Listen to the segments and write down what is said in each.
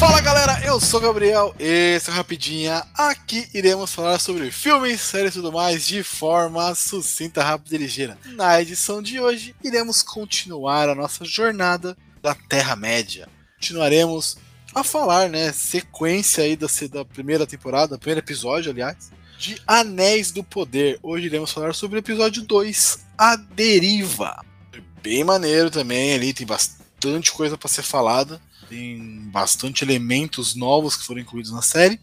Fala galera, eu sou o Gabriel, esse é o Rapidinha. Aqui iremos falar sobre filmes, séries e tudo mais de forma sucinta, rápida e ligeira. Na edição de hoje, iremos continuar a nossa jornada da Terra-média. Continuaremos a falar, né, sequência aí da, da primeira temporada, primeiro episódio, aliás, de Anéis do Poder. Hoje iremos falar sobre o episódio 2, A Deriva. Bem maneiro também, ali tem bastante coisa para ser falada, tem bastante elementos novos que foram incluídos na série.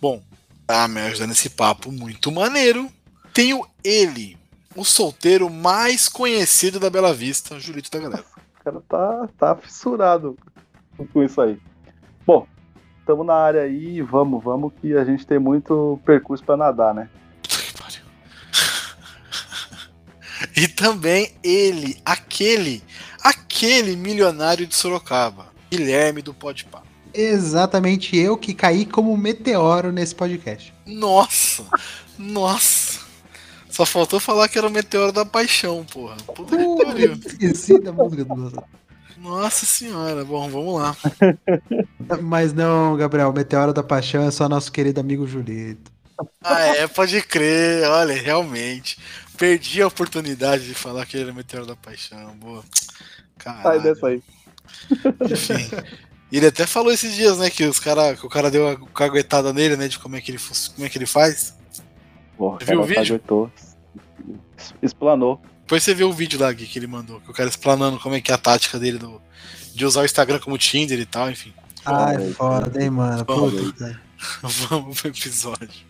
Bom, tá me ajudando nesse papo muito maneiro. Tenho ele, o solteiro mais conhecido da Bela Vista, Julito da galera. O cara tá, tá fissurado com isso aí. Bom, estamos na área aí, vamos, vamos, que a gente tem muito percurso para nadar, né? E também ele, aquele, aquele milionário de Sorocaba, Guilherme do Podpah. Exatamente eu que caí como meteoro nesse podcast. Nossa, nossa. Só faltou falar que era o meteoro da paixão, porra. Puta que pariu. Esqueci da música do Nossa senhora, bom, vamos lá. Mas não, Gabriel, o Meteoro da Paixão é só nosso querido amigo Julito. Ah, é, pode crer, olha, realmente. Perdi a oportunidade de falar que ele era o Meteoro da Paixão, boa. Caralho. Sai dessa aí. Enfim. Ele até falou esses dias, né, que, os cara, que o cara deu uma caguetada nele, né, de como é que ele, como é que ele faz. Porra, Você viu o vídeo? Explanou. Depois você vê o vídeo lá Gui, que ele mandou, que o cara explanando como é que é a tática dele do, de usar o Instagram como Tinder e tal, enfim. Ai, Foda, hein, mano. Puta. Vamos pro episódio.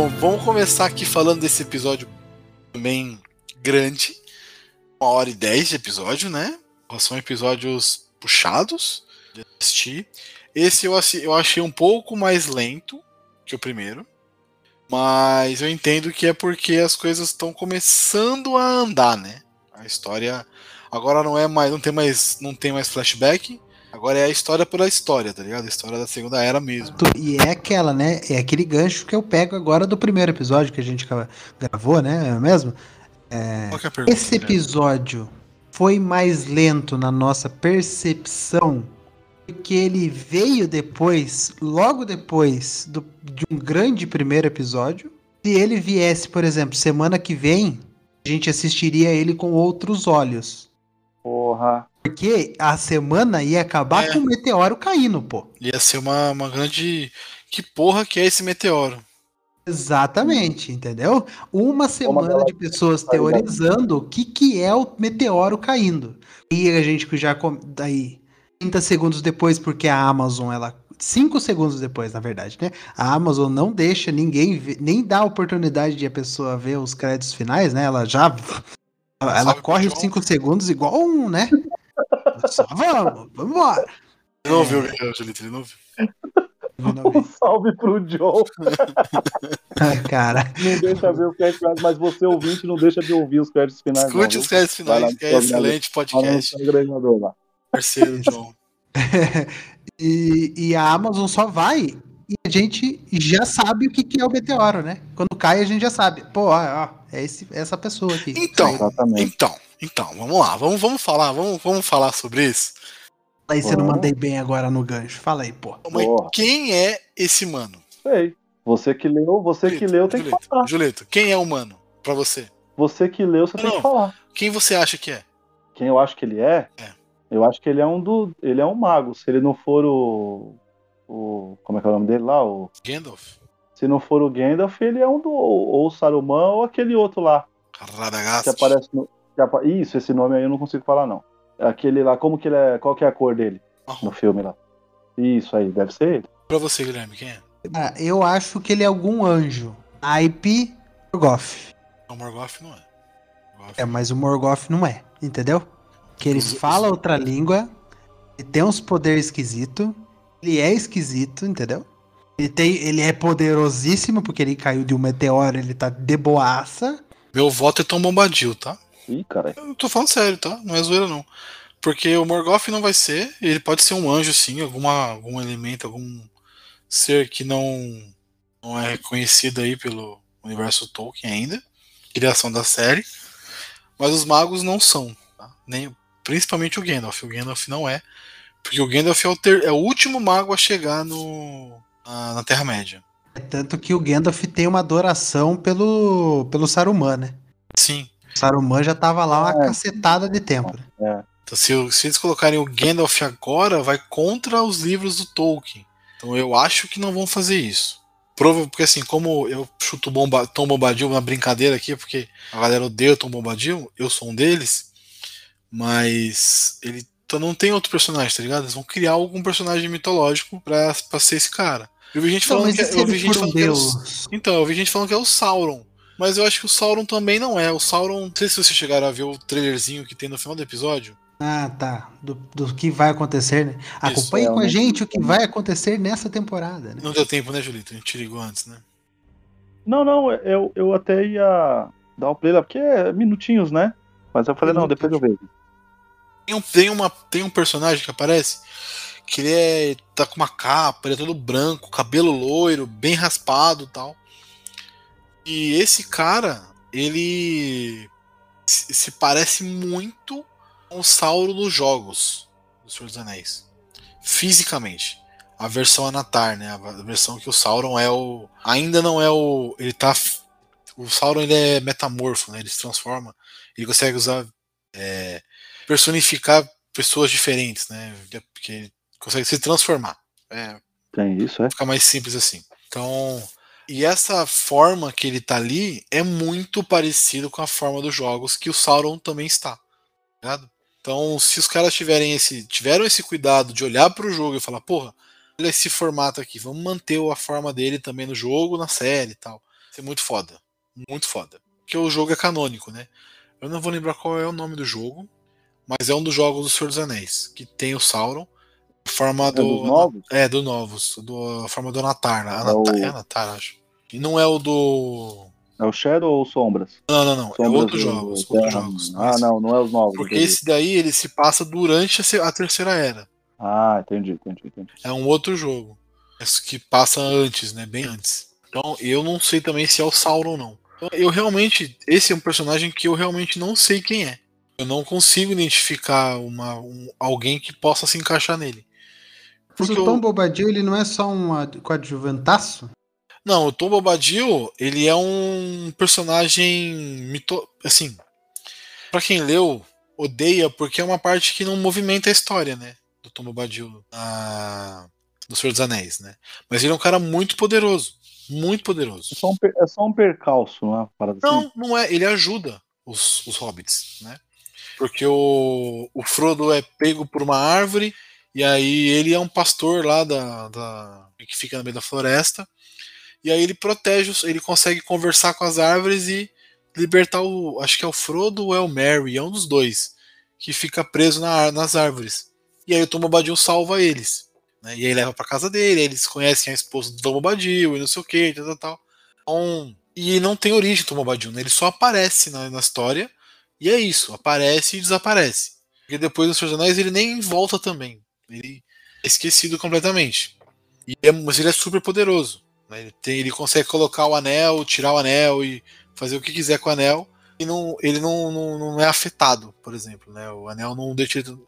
Bom, vamos começar aqui falando desse episódio também grande. Uma hora e dez de episódio, né? São episódios puxados de assistir. Esse eu, eu achei um pouco mais lento que o primeiro. Mas eu entendo que é porque as coisas estão começando a andar, né? A história agora não é mais, não tem mais, não tem mais flashback. Agora é a história pela história, tá ligado? A história da Segunda Era mesmo. E é aquela, né? É aquele gancho que eu pego agora do primeiro episódio que a gente gra- gravou, né? É mesmo? Qual que é a pergunta? Esse episódio foi mais lento na nossa percepção porque ele veio depois, logo depois do- de um grande primeiro episódio. Se ele viesse, por exemplo, semana que vem, a gente assistiria ele com outros olhos. Porra. Porque a semana ia acabar É. com o meteoro caindo, pô. Ia ser uma, uma grande. Que porra que é esse meteoro? Exatamente, entendeu? Uma semana de pessoas teorizando o que, que é o meteoro caindo. E a gente que já daí 30 segundos depois, porque a Amazon ela 5 segundos depois, na verdade, né? A Amazon não deixa ninguém ver, nem dá a oportunidade de a pessoa ver os créditos finais, né? Ela já ela corre pro os John. 5 segundos igual um, né? Só vamos, vamos embora. Ele não ouviu, Julito, ele não ouviu. Um salve pro John. Cara, Não deixa ver o crédito final, mas você ouvinte não deixa de ouvir os créditos finais. Escute não, os créditos lá finais, no que é excelente viu? Podcast. lá. Parceiro, John. E, e a Amazon só vai e a gente já sabe o que, que é o meteoro, né? Quando cai, a gente já sabe. Pô, ó, ó, é esse, essa pessoa aqui. Então, Exatamente. então, então, vamos lá, vamos, vamos falar, vamos, vamos falar sobre isso. Aí você não Ó. mandei bem agora no gancho. Fala aí, pô. Mas Porra. quem é esse mano? Sei. Você que leu, você que leu tem que Julito, falar. Julito, quem é o mano pra você? Você que leu, você tem Não. que falar. Quem você acha que é? Quem eu acho que ele é, É. eu acho que ele é um do. Ele é um mago. Se ele não for o. o como é que é o nome dele lá? O, Gandalf? Se não for o Gandalf, ele é um do. Ou o Saruman ou aquele outro lá. Radagast. Que aparece no. Isso, esse nome aí eu não consigo falar, não. Aquele lá, como que ele é. Qual que é a cor dele Marrom. no filme lá? Isso aí, deve ser ele. Pra você, Guilherme, quem é? Ah, eu acho que ele é algum anjo. Naipe Morgoth. O Morgoth não é. Morgoth É, mas o Morgoth não é, entendeu? Que ele fala outra língua, ele tem uns poderes esquisitos, ele é esquisito, entendeu? Ele, tem, ele é poderosíssimo, porque ele caiu de um meteoro, ele tá de boaça. Meu voto é Tom Bombadil, tá? Ih, cara. Eu tô falando sério, tá? Não é zoeira, não. Porque o Morgoth não vai ser. Ele pode ser um anjo, sim, alguma, algum elemento, algum ser que não, não é reconhecido aí pelo universo Tolkien ainda. Criação da série. Mas os magos não são. tá? Nem, principalmente o Gandalf. O Gandalf não é. Porque o Gandalf é o, ter- é o último mago a chegar no, na, na Terra-média. É tanto que o Gandalf tem uma adoração pelo, pelo Saruman, né? Sim. Saruman já tava lá uma É. cacetada de tempo. né? Então, se, se eles colocarem o Gandalf agora, vai contra os livros do Tolkien. Então, eu acho que não vão fazer isso. Prova, porque assim, como eu chuto bomba, Tom Bombadil na brincadeira aqui, porque a galera odeia o Tom Bombadil, eu sou um deles, mas ele então, não tem outro personagem, tá ligado? Eles vão criar algum personagem mitológico pra, pra ser esse cara. Eu vi gente falando que, eu vi gente que era o- deus? então, eu vi gente falando que é o Sauron. Mas eu acho que o Sauron também não é. O Sauron. Não sei se vocês chegaram a ver o trailerzinho que tem no final do episódio. Ah, tá. Do, do que vai acontecer, né? Acompanhe é, com a gente o que vai acontecer nessa temporada, né? Não deu tempo, né, Julito? A gente ligou antes, né? Não, não, eu, eu até ia dar um play lá, porque é minutinhos, né? Mas eu falei, não, depois eu vejo. Tem um, tem, uma, tem um personagem que aparece que ele é, tá com uma capa, ele é todo branco, cabelo loiro, bem raspado e tal. E esse cara, ele se, parece muito com o Sauron dos jogos do Senhor dos Anéis. Fisicamente. A versão Anatar, né? A versão que o Sauron é o. Ainda não é o. Ele tá. O Sauron ele é metamorfo, né? Ele se transforma. Ele consegue usar. é, personificar pessoas diferentes, né? Porque ele consegue se transformar. É, Tem isso, é? fica mais simples assim. Então, e essa forma que ele tá ali é muito parecido com a forma dos jogos que o Sauron também está. tá Ligado? Então, se os caras tiverem esse, tiveram esse cuidado de olhar pro jogo e falar, porra, olha esse formato aqui, vamos manter a forma dele também no jogo, na série e tal. Isso é muito foda. Muito foda. Porque o jogo é canônico, né? Eu não vou lembrar qual é o nome do jogo, mas é um dos jogos do Senhor dos Anéis, que tem o Sauron, a forma É do. dos novos? É, do Novos. Do, a forma do Anatar. né? É Anatar, o- é Anatar, acho. E não é o do. É o Shadow ou Sombras? Não, não, não. É Sombras outros do- jogos. Outros jogos. Ah, Esse- não, não é os novos. Porque entendi. esse daí ele se passa durante a terceira era. Ah, entendi, entendi, entendi. É um outro jogo. Esse que passa antes, né? Bem antes. Então eu não sei também se é o Sauron ou não. Então, eu realmente. Esse é um personagem que eu realmente não sei quem é. Eu não consigo identificar uma, um- alguém que possa se encaixar nele. Mas Porque o Tom eu- Bobadil, ele não é só um ad- coadjuvantaço? Não, o Tom Bobadil, ele é um personagem mito... assim, Pra quem leu, odeia porque é uma parte que não movimenta a história, né, do Tom Bobadil na do Senhor dos Anéis, né? Mas ele é um cara muito poderoso, muito poderoso. É só um, per- é só um percalço, não é? Parada assim. Não, não é, ele ajuda os, os hobbits, né? Porque o, o Frodo é pego por uma árvore e aí ele é um pastor lá da, da que fica no meio da floresta. E aí ele protege, ele consegue conversar com as árvores e libertar o, acho que é o Frodo ou é o Merry, é um dos dois que fica preso na, nas árvores. E aí o Tom Bombadil salva eles, né? E aí leva pra casa dele, eles conhecem a esposa do Tom Bombadil e não sei o que, tal, tal, tal. Então, e não tem origem Tom Bombadil, né? Ele só aparece na, na história e é isso, aparece e desaparece. Porque depois dos Anéis ele nem volta também. Ele é esquecido completamente. E é- mas ele é super poderoso. Ele, tem, ele consegue colocar o anel, tirar o anel e fazer o que quiser com o anel. E não, ele não, não, não é afetado, por exemplo. Né? O anel não deixa, ele- não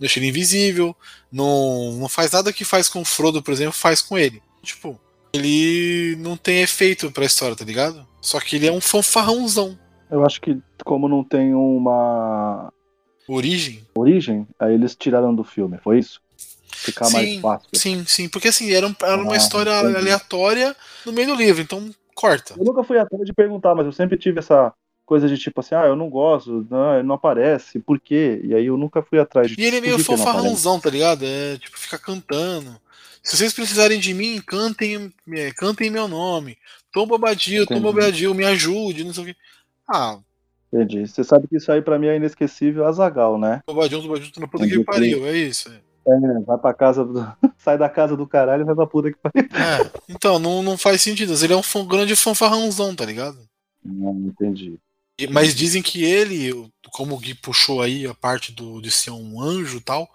deixa ele invisível. Não, não faz nada que faz com o Frodo, por exemplo, faz com ele. Tipo, ele não tem efeito pra história, tá ligado? Só que ele é um fanfarrãozão. Eu acho que como não tem uma Origem. origem, aí eles tiraram do filme, foi isso? Ficar mais Sim, fácil. sim, sim. Porque assim, era, um- era uma Ah, história entendi. aleatória no meio do livro, então corta. Eu nunca fui atrás de perguntar, mas eu sempre tive essa coisa de tipo assim, ah, eu não gosto, não, ele não aparece, por quê? E aí eu nunca fui atrás de E ele é meio não fanfarrãozão, tá ligado? É tipo, fica cantando. Se vocês precisarem de mim, cantem, é, cantem meu nome. Tom Bobadil, Tom. Bobadil, me ajude, não sei o quê. Ah, Entendi. Você sabe que isso aí pra mim é inesquecível Azagal, né? Bobadil, Bobadil, tô na puta que pariu, é isso. é. É, vai pra casa do... sai da casa do caralho e vai pra puta que pariu. É, então, não, não faz sentido. Ele é um fã- grande fanfarrãozão, tá ligado? Não, entendi. E- Mas dizem que ele, como o Gui puxou aí a parte do, de ser um anjo e tal,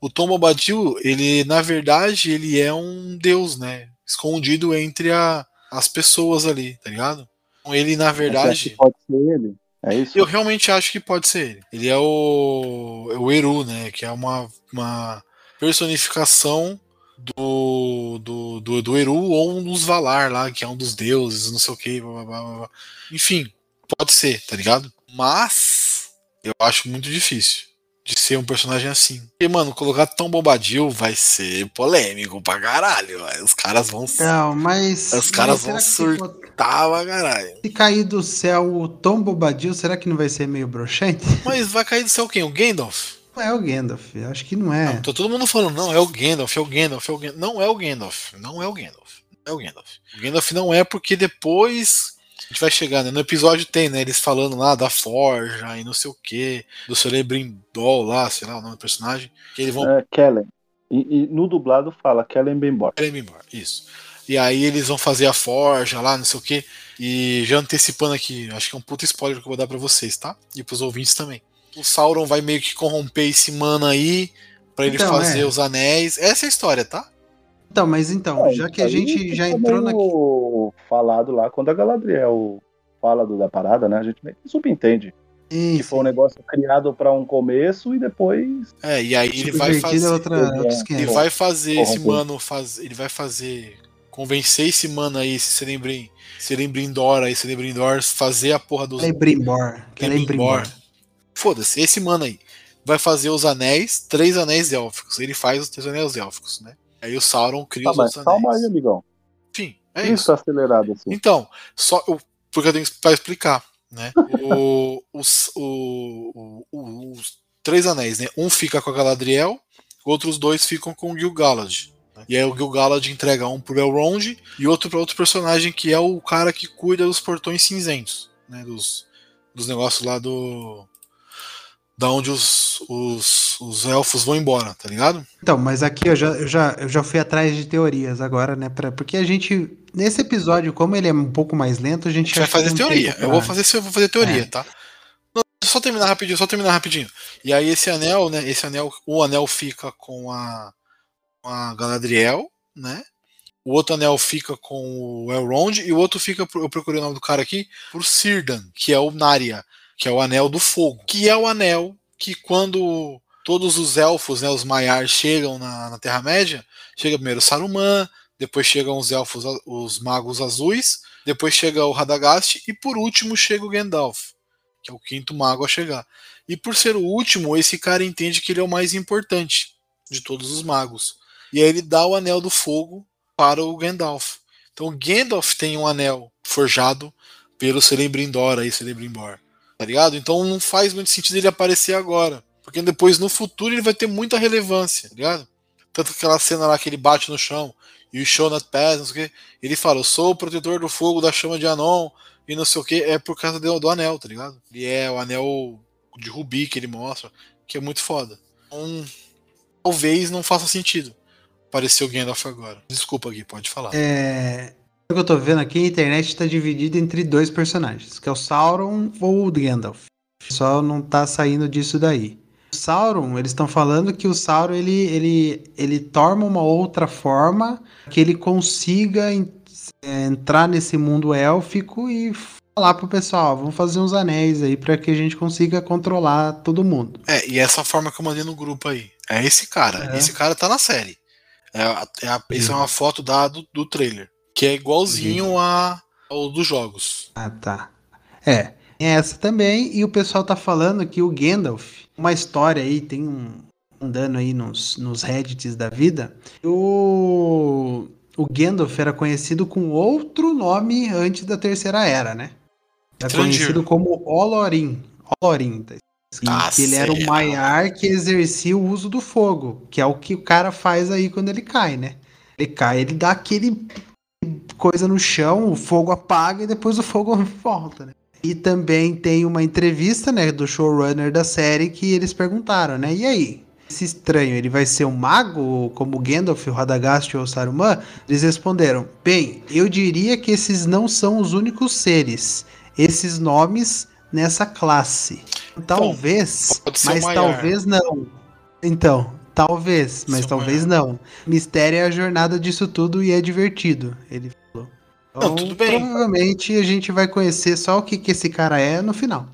o Tom Bobadil, ele, na verdade, ele é um deus, né? Escondido entre a- as pessoas ali, tá ligado? Então, ele, na verdade, pode ser ele? É isso? eu realmente acho que pode ser ele. Ele é o, é o Eru, né? Que é uma, uma personificação do, do, do, do Eru ou um dos Valar lá, que é um dos deuses, não sei o que. Enfim, pode ser, tá ligado? Mas eu acho muito difícil de ser um personagem assim. E, mano, colocar tão bombadil vai ser polêmico pra caralho. Os caras vão Não, mas. Os caras mas vão surtar pra caralho. Se cair do céu o Tom Bobadil, será que não vai ser meio broxante? Mas vai cair do céu quem? O Gandalf? Não é o Gandalf, eu acho que não é. Não, tá todo mundo falando, não, é o Gandalf, é o Gandalf, é o Gandalf. Não é o Gandalf, não é o Gandalf. Não é o Gandalf. O Gandalf não é porque depois a gente vai chegar, né? No episódio tem, né? Eles falando lá da Forja e não sei o que, do Celebrimbol lá, sei lá o nome do personagem. Que eles vão É, Kellen. E, e no dublado fala Kellen Benbor. Celebrimbor, isso. E aí eles vão fazer a Forja lá, não sei o que. E já antecipando aqui, acho que é um puta spoiler que eu vou dar pra vocês, tá? E pros ouvintes também. O Sauron vai meio que corromper esse mano aí pra ele Então, fazer é. os anéis. Essa é a história, tá? Então, mas então, É, já que a gente já entrou naquele. falado lá quando a Galadriel fala do, da parada, né? A gente meio que subentende que foi um negócio criado pra um começo e depois É, e aí ele vai Subvertido fazer. é outra, É, outros Ele 500. vai fazer esse mano faz, ele vai fazer convencer esse mano aí, esse Celebrim, Celebrindor aí, Celebrindor fazer a porra dos Celebrimbor. Celebrimbor. Foda-se, esse mano aí vai fazer os anéis, três anéis élficos. Ele faz os três anéis élficos, né? Aí o Sauron cria Tá, os mas outros calma aí, anéis. amigão. Enfim, é Isso isso. tá acelerado assim. Então, só eu, porque eu tenho para explicar, né? O- os, o- o- os três anéis, né? Um fica com a Galadriel, outros dois ficam com o Gil-galad. né? E aí o Gil-galad entrega um pro Elrond e outro para outro personagem que é o cara que cuida dos portões cinzentos, né? Dos, dos negócios lá do da onde os, os, os elfos vão embora, tá ligado? Então, mas aqui eu já, eu, já, eu já fui atrás de teorias agora, né? Pra, porque a gente, nesse episódio, como ele é um pouco mais lento, a A gente gente vai fazer teoria. pra- Eu vou fazer, eu vou fazer teoria, É. tá? Não, só terminar rapidinho, só terminar rapidinho. E aí esse anel, né? Esse anel, o anel fica com a, com a Galadriel, né? O outro anel fica com o Elrond e o outro fica, eu procurei o nome do cara aqui, por Círdan, que é o Narya, que é o anel do fogo, que é o anel que quando todos os elfos, né, os Maiar chegam na, na Terra-média, chega primeiro Saruman, depois chegam os elfos, os magos azuis, depois chega o Radagast e por último chega o Gandalf, que é o quinto mago a chegar. E por ser o último, esse cara entende que ele é o mais importante de todos os magos. E aí ele dá o anel do fogo para o Gandalf. Então o Gandalf tem um anel forjado pelo Celebrimbor aí, Celebrimbor. Tá ligado? Então não faz muito sentido ele aparecer agora. Porque depois, no futuro, ele vai ter muita relevância, tá ligado? Tanto que aquela cena lá que ele bate no chão e o show not pass, não sei o que. Ele fala, eu sou o protetor do fogo da chama de Anon e não sei o que. É por causa do, do anel, tá ligado? Ele é o anel de rubi que ele mostra, que é muito foda. Então, talvez não faça sentido aparecer o Gandalf agora. Desculpa, Gui, pode falar. É. O que eu tô vendo aqui, a internet tá dividida entre dois personagens, que é o Sauron ou o Gandalf. Só não tá saindo disso daí. O Sauron, eles estão falando que o Sauron ele, ele, ele toma uma outra forma que ele consiga é, entrar nesse mundo élfico e falar pro pessoal, "Ó, vamos fazer uns anéis aí para que a gente consiga controlar todo mundo. É, e essa forma que eu mandei no grupo aí. É esse cara. É. Esse cara tá na série. É, é Essa é uma foto da, do, do trailer. Que é igualzinho a, ao dos jogos. Ah, tá. É, tem essa também, e o pessoal tá falando que o Gandalf, uma história aí, tem um, andando aí nos, nos Reddits da vida, o, o Gandalf era conhecido com outro nome antes da Terceira Era, né? Era Trandir. conhecido como Olorin. Olorin, tá. Ah, que ele era o certo. Maiar que exercia o uso do fogo, que é o que o cara faz aí quando ele cai, né? Ele cai, ele dá aquele coisa no chão, o fogo apaga e depois o fogo volta, né? E também tem uma entrevista, né, do showrunner da série que eles perguntaram, né? E aí, esse estranho, ele vai ser um mago como Gandalf, o Radagast ou o Saruman? Eles responderam: "Bem, eu diria que esses não são os únicos seres. Esses nomes nessa classe. Talvez, ser mas talvez não. Então, talvez, mas Seu talvez não. Mistério é a jornada disso tudo e é divertido, ele falou. Não, tudo bem. Provavelmente a gente vai conhecer só o que, que esse cara é no final.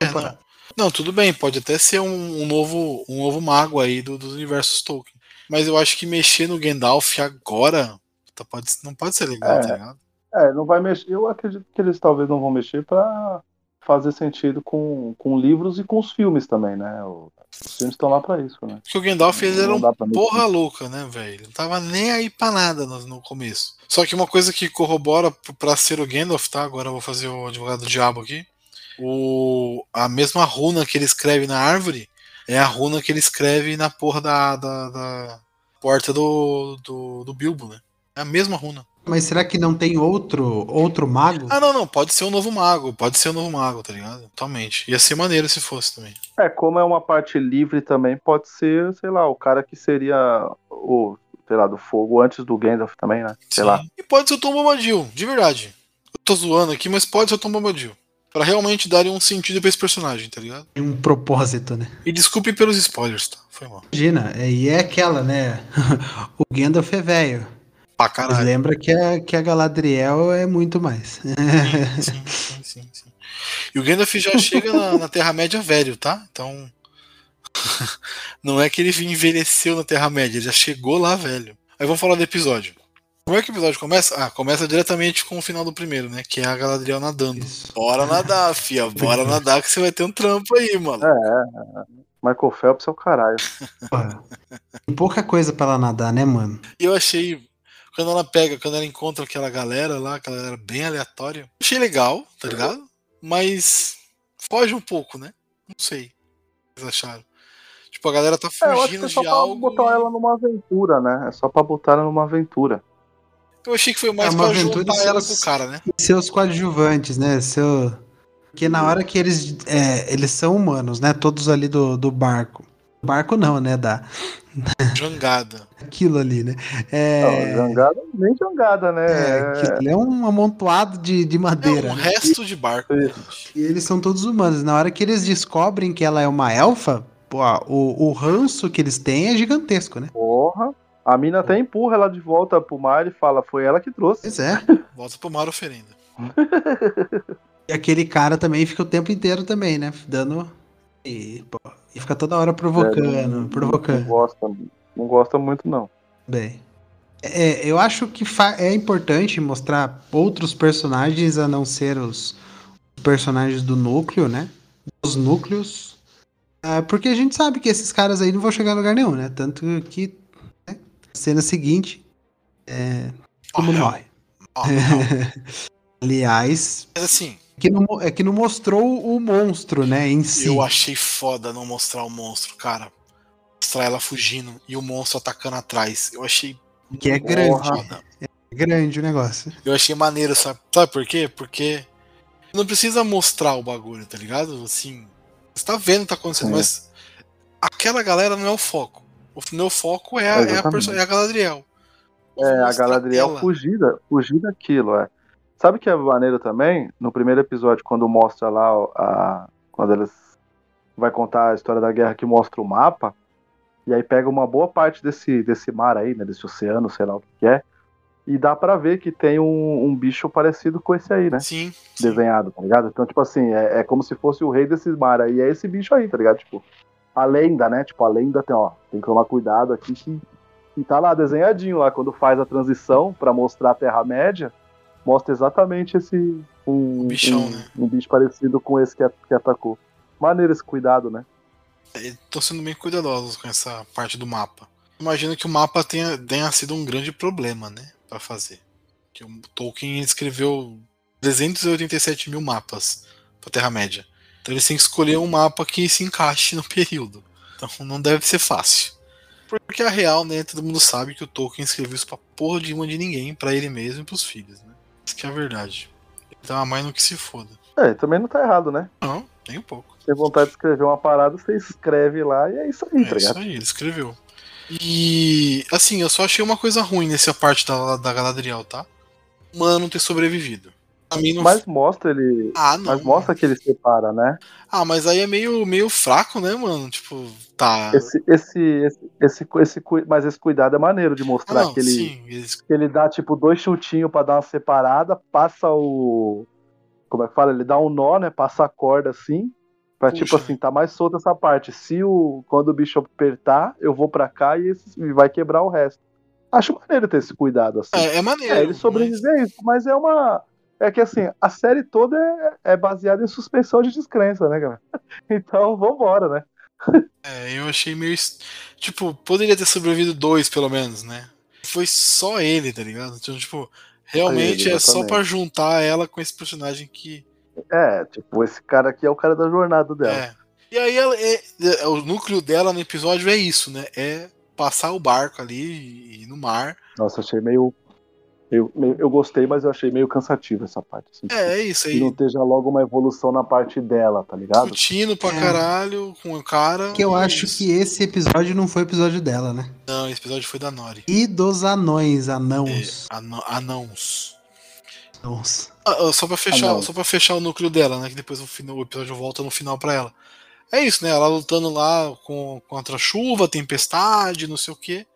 É, não. Não, tudo bem, pode até ser um, um novo, um novo mago aí do, dos universos Tolkien. Mas eu acho que mexer no Gandalf agora tá, pode, não pode ser legal, É. tá ligado? É, não vai mexer. Eu acredito que eles talvez não vão mexer pra fazer sentido com, com livros e com os filmes também, né? O- Os filmes estão lá pra isso, né? Porque o Gandalf ele era um porra louca, né, velho? Não tava nem aí pra nada no, no começo. Só que uma coisa que corrobora pra ser o Gandalf, tá? Agora eu vou fazer o advogado do diabo aqui. O, a mesma runa que ele escreve na árvore é a runa que ele escreve na porra da, da, da porta do, do, do Bilbo, né? É a mesma runa. Mas será que não tem outro outro mago? Ah, não, não. Pode ser um novo mago. Pode ser um novo mago, tá ligado? Totalmente. Ia ser maneiro se fosse também. É, como é uma parte livre também, pode ser, sei lá, o cara que seria o, sei lá, do fogo antes do Gandalf também, né? Sei Sim. lá. E pode ser o Tom Bombadil, de verdade. Eu tô zoando aqui, mas pode ser o Tom Bombadil. Pra realmente darem um sentido pra esse personagem, tá ligado? Tem um propósito, né? E desculpe pelos spoilers, tá? Foi mal. Imagina, é- e é aquela, né? o Gandalf é velho. Pra Mas caralho. lembra que a, que a Galadriel é muito mais. Sim, sim, sim, sim. E o Gandalf já chega na, na Terra-média velho, tá? Então. Não é que ele envelheceu na Terra-média, ele já chegou lá velho. Aí vamos falar do episódio. Como é que o episódio começa? Ah, começa diretamente com o final do primeiro, né? Que é a Galadriel nadando. Isso. Bora nadar, fia. Bora nadar que você vai ter um trampo aí, mano. É, Michael Phelps é o caralho. Tem pouca coisa pra ela nadar, né, mano? Eu achei. Quando ela pega, quando ela encontra aquela galera lá, aquela galera bem aleatória, achei legal, tá ligado? Mas foge um pouco, né? Não sei. O que vocês acharam? Tipo, a galera tá É, eu acho que fugindo é só de pra algo. botar ela numa aventura, né? É só pra botar ela numa aventura. Eu achei que foi mais É uma pra aventura juntar e ela seus- com o cara, né? Seus coadjuvantes, né? Seu... Porque na hora que eles. é, eles são humanos, né? Todos ali do, do barco. Barco não, né? Da... Jangada. Aquilo ali, né? Não, É, jangada, nem jangada, né? é, é um amontoado de, de É madeira. um né? resto de barco. E eles são todos humanos. Na hora que eles descobrem que ela é uma elfa, pô, o, o ranço que eles têm é gigantesco, né? Porra. A mina até empurra ela de volta pro mar e fala, foi ela que trouxe. Pois é. Volta pro mar oferenda. E aquele cara também fica o tempo inteiro também, né? Dando. E, pô, e fica toda hora provocando, É, não- Não provocando. gosta, não gosta muito, não. Bem. É, eu acho que é importante mostrar outros personagens a não ser os personagens do núcleo, né? Os núcleos. Ah, porque a gente sabe que esses caras aí não vão chegar a lugar nenhum, né? Tanto que né, cena seguinte, é, mundo Ah, morre. ah, ah. Aliás, Mas assim, que não, é que não mostrou o monstro, né? Em si. eu achei foda não mostrar o monstro, cara. Mostrar ela fugindo e o monstro atacando atrás. Eu achei Que é grande. Porra. foda. É grande o negócio. Eu achei maneiro, sabe? Sabe por quê? Porque não precisa mostrar o bagulho, tá ligado? Assim, você tá vendo o que tá acontecendo, Sim. mas aquela galera não é o foco. O meu foco é a, é a, Exatamente. perso- é a Galadriel. É, a Galadriel ela. fugir, fugir daquilo, é. Sabe que é maneiro também? No primeiro episódio, quando mostra lá a. Quando eles. Vai contar a história da guerra que mostra o mapa. E aí pega uma boa parte desse, desse mar aí, né? Desse oceano, sei lá o que é. E dá pra ver que tem um, um bicho parecido com esse aí, né? Sim, sim. Desenhado, tá ligado? Então, tipo assim, é, é como se fosse o rei desses mar aí. É esse bicho aí, tá ligado? Tipo, a lenda, né? Tipo, a lenda tem, ó. Tem que tomar cuidado aqui que e tá lá desenhadinho lá, quando faz a transição pra mostrar a Terra-média, mostra exatamente esse. Um, bichão, um, né? um bicho parecido com esse que, que atacou. Maneiro esse cuidado, né? Estão sendo bem cuidadosos com essa parte do mapa. Imagino que o mapa tenha, tenha sido um grande problema, né? Pra fazer. Que o Tolkien escreveu 387 mil mapas pra Terra-média. Então eles têm que escolher um mapa que se encaixe no período. Então não deve ser fácil. Porque a real, né? Todo mundo sabe que o Tolkien escreveu isso pra porra de uma de ninguém, pra ele mesmo e pros filhos, né? Isso que é a verdade. Então a mãe não que se foda. É, também não tá errado, né? Não, nem um pouco. Tem vontade de escrever uma parada, você escreve lá e é isso aí, É tá isso ligado? aí, ele escreveu. E assim, eu só achei uma coisa ruim nessa parte da, da Galadriel, tá? Mano não ter sobrevivido. Não Mas mostra ele. Ah, não. Mas mostra que ele separa, né? Ah, mas aí é meio, meio fraco, né, mano? Tipo, tá. Esse, esse, esse, esse, esse, mas esse cuidado é maneiro de Ah, mostrar não, que ele, sim, eles- que ele dá tipo dois chutinhos pra dar uma separada, passa o. Como é que fala? Ele dá um nó, né? Passa a corda assim. Pra Puxa. tipo assim, tá mais solta essa parte. Se o. Quando o bicho apertar, eu vou pra cá e, esse- e vai quebrar o resto. Acho maneiro ter esse cuidado assim. é, é maneiro. É, ele sobrevive a isso, mas é uma. É que assim, a série toda é, é baseada em suspensão de descrença, né, cara? Então, vambora, né? é, eu achei meio. Tipo, poderia ter sobrevivido dois, pelo menos, né? Foi só ele, tá ligado? Então, tipo, realmente ele, é só pra juntar ela com esse personagem que. É, tipo, esse cara aqui é o cara da jornada dela. É. E aí ela é, é- o núcleo dela no episódio é isso, né? É passar o barco ali e ir no mar. Nossa, achei meio. Eu, meio- eu gostei, mas eu achei meio cansativo essa parte. Assim, É, é isso que aí. não esteja logo uma evolução na parte dela, tá ligado? Discutindo pra É. caralho com o cara. Que eu é acho isso. que esse episódio não foi episódio dela, né? Não, esse episódio foi da Nori. E dos anões, anãos. É, anã- anãos. Nossa. Ah, ah, só pra fechar, Anão. só para fechar o núcleo dela, né? Que depois o, final, o episódio volta no final pra ela. É isso, né? Ela lutando lá com, contra a chuva, tempestade, não sei o quê.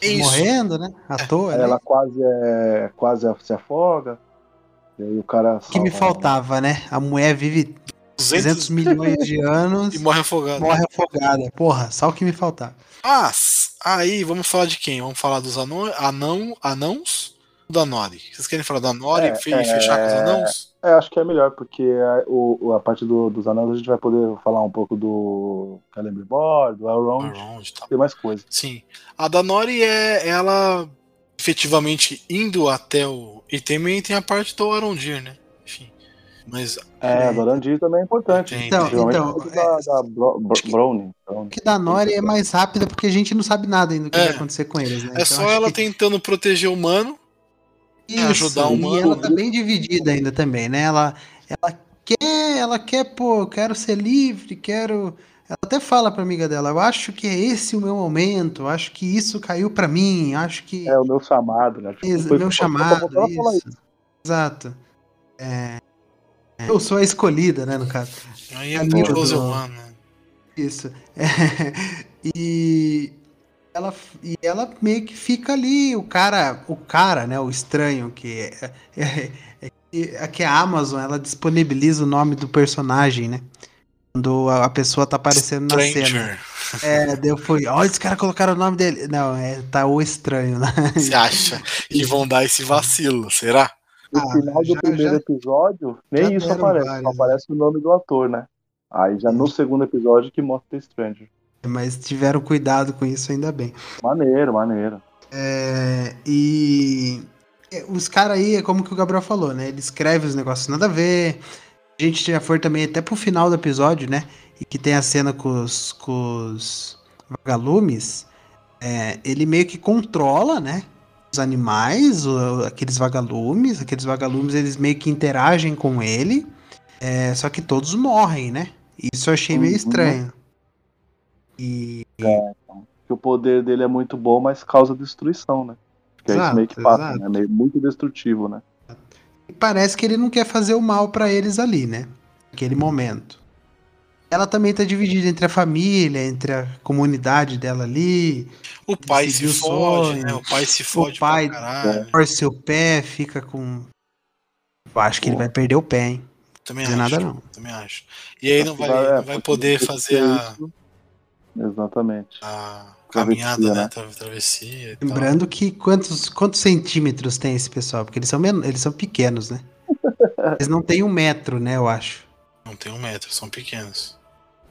É isso. Morrendo, né? À toa, Aí né? ela quase, é, quase se afoga. E aí o cara. O que me faltava, né? A mulher vive 200 200 milhões de anos e morre afogado. morre afogada. Porra, só o que me faltava. Mas, aí, vamos falar de quem? Vamos falar dos anão, anão, anãos da Nori? Vocês querem falar da Nori É, e fe- fechar com os é. anãos? É, acho que é melhor, porque a, o, a parte do- dos anãos a gente vai poder falar um pouco do Celebrimbor, do Elrond, Elrond e tal. tem mais coisa. Sim. A da Nori é ela efetivamente indo até o. E também tem a parte do Arondir, né? Enfim. Mas. É, do Arandir também é importante. Então, então, causa da, da Bro, Bro, Brownie. O que da Nori é mais rápida porque a gente não sabe nada ainda do que É. vai acontecer com eles, né? É Então, só ela que- tentando proteger o humano. Isso, ajudar o E humano. ela tá bem dividida ainda também, né? Ela, ela quer, ela quer, pô, eu quero ser livre, quero. Ela até fala pra amiga dela, eu acho que é esse o meu momento, eu acho que isso caiu pra mim, acho que. É o meu chamado, né? Tipo, Ex- meu chamado, foi- isso. Exato. É, eu sou a escolhida, né, no caso. Aí é do- humano. né? Isso. É, e ela e ela meio que fica ali, o cara, o cara, né, o estranho que é, é, é, é que a Amazon ela disponibiliza o nome do personagem, né? Quando a a pessoa tá aparecendo na cena. Stranger. É, daí eu fui, olha, os caras colocaram o nome dele. Não, é tá o estranho, né? Você acha que vão dar esse vacilo? Será? No Ah, final do já- primeiro já- episódio, nem isso aparece, vários, só né? aparece o nome do ator, né? Aí já no segundo episódio que mostra The Stranger. Mas tiveram cuidado com isso ainda bem. Maneiro, maneiro. É, e é, os caras aí, é como que o Gabriel falou, né? Ele escreve os negócios nada a ver. A gente já foi também até pro final do episódio, né? E que tem a cena com os, com os vagalumes. É, ele meio que controla, né? Os animais, o- aqueles vagalumes. Aqueles vagalumes, eles meio que interagem com ele. é, só que todos morrem, né? Isso eu achei meio Uhum. estranho. E Que o poder dele é muito bom, mas causa destruição, né? Que é isso Exato, meio que passa, exato. né? Meio muito destrutivo, né? E parece que ele não quer fazer o mal pra eles ali, né? Naquele momento. Ela também tá dividida entre a família, entre a comunidade dela ali, O pai se fode, né? O pai se fode pai- pra caralho. torce o pé, fica com. Eu acho que ele Pô. vai perder o pé, hein? Também Fazer acho. nada não. Também acho. E aí não vai, é, não vai poder fazer a, isso- Exatamente. a Travessia, caminhada, né? né? Tra- Travessia e tal. Lembrando que quantos, quantos centímetros tem esse pessoal? Porque eles são, men- eles são pequenos, né? Eles não têm um metro, né? Eu acho. Não tem um metro, são pequenos.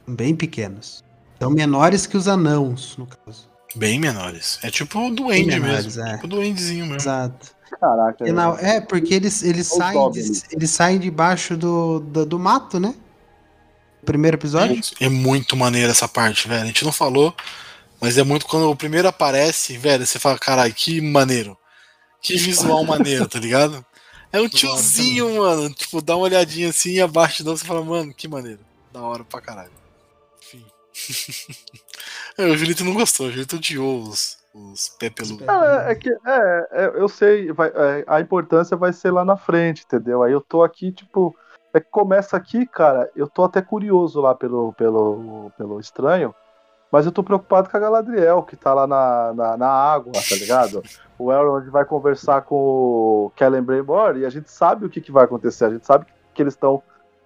Bem pequenos. São menores que os anãos, no caso. Bem menores. É tipo o duende Bem menores, mesmo. é. Tipo o duendezinho mesmo. Exato. Caraca. E na- é, porque eles, eles, saem, de- eles saem debaixo do, do, do mato, né? Primeiro episódio? É muito maneiro essa parte, velho. A gente não falou, mas é muito quando o primeiro aparece, velho, você fala, caralho, que maneiro. Que visual maneiro, tá ligado? É um tiozinho, mano. Tipo, dá uma olhadinha assim e abaixo de novo você fala, mano, que maneiro. Da hora pra caralho. Enfim. É, o Julito não gostou, o Julito odiou os, os pé peludos. É, é que, é, é, eu sei, vai- é, a importância vai ser lá na frente, entendeu? Aí eu tô aqui, tipo, é que começa aqui, cara, eu tô até curioso lá pelo, pelo, pelo estranho, mas eu tô preocupado com a Galadriel, que tá lá na, na, na água, tá ligado? O Elrond vai conversar com o Kellen Braymore e a gente sabe o que, que vai acontecer, a gente sabe que eles estão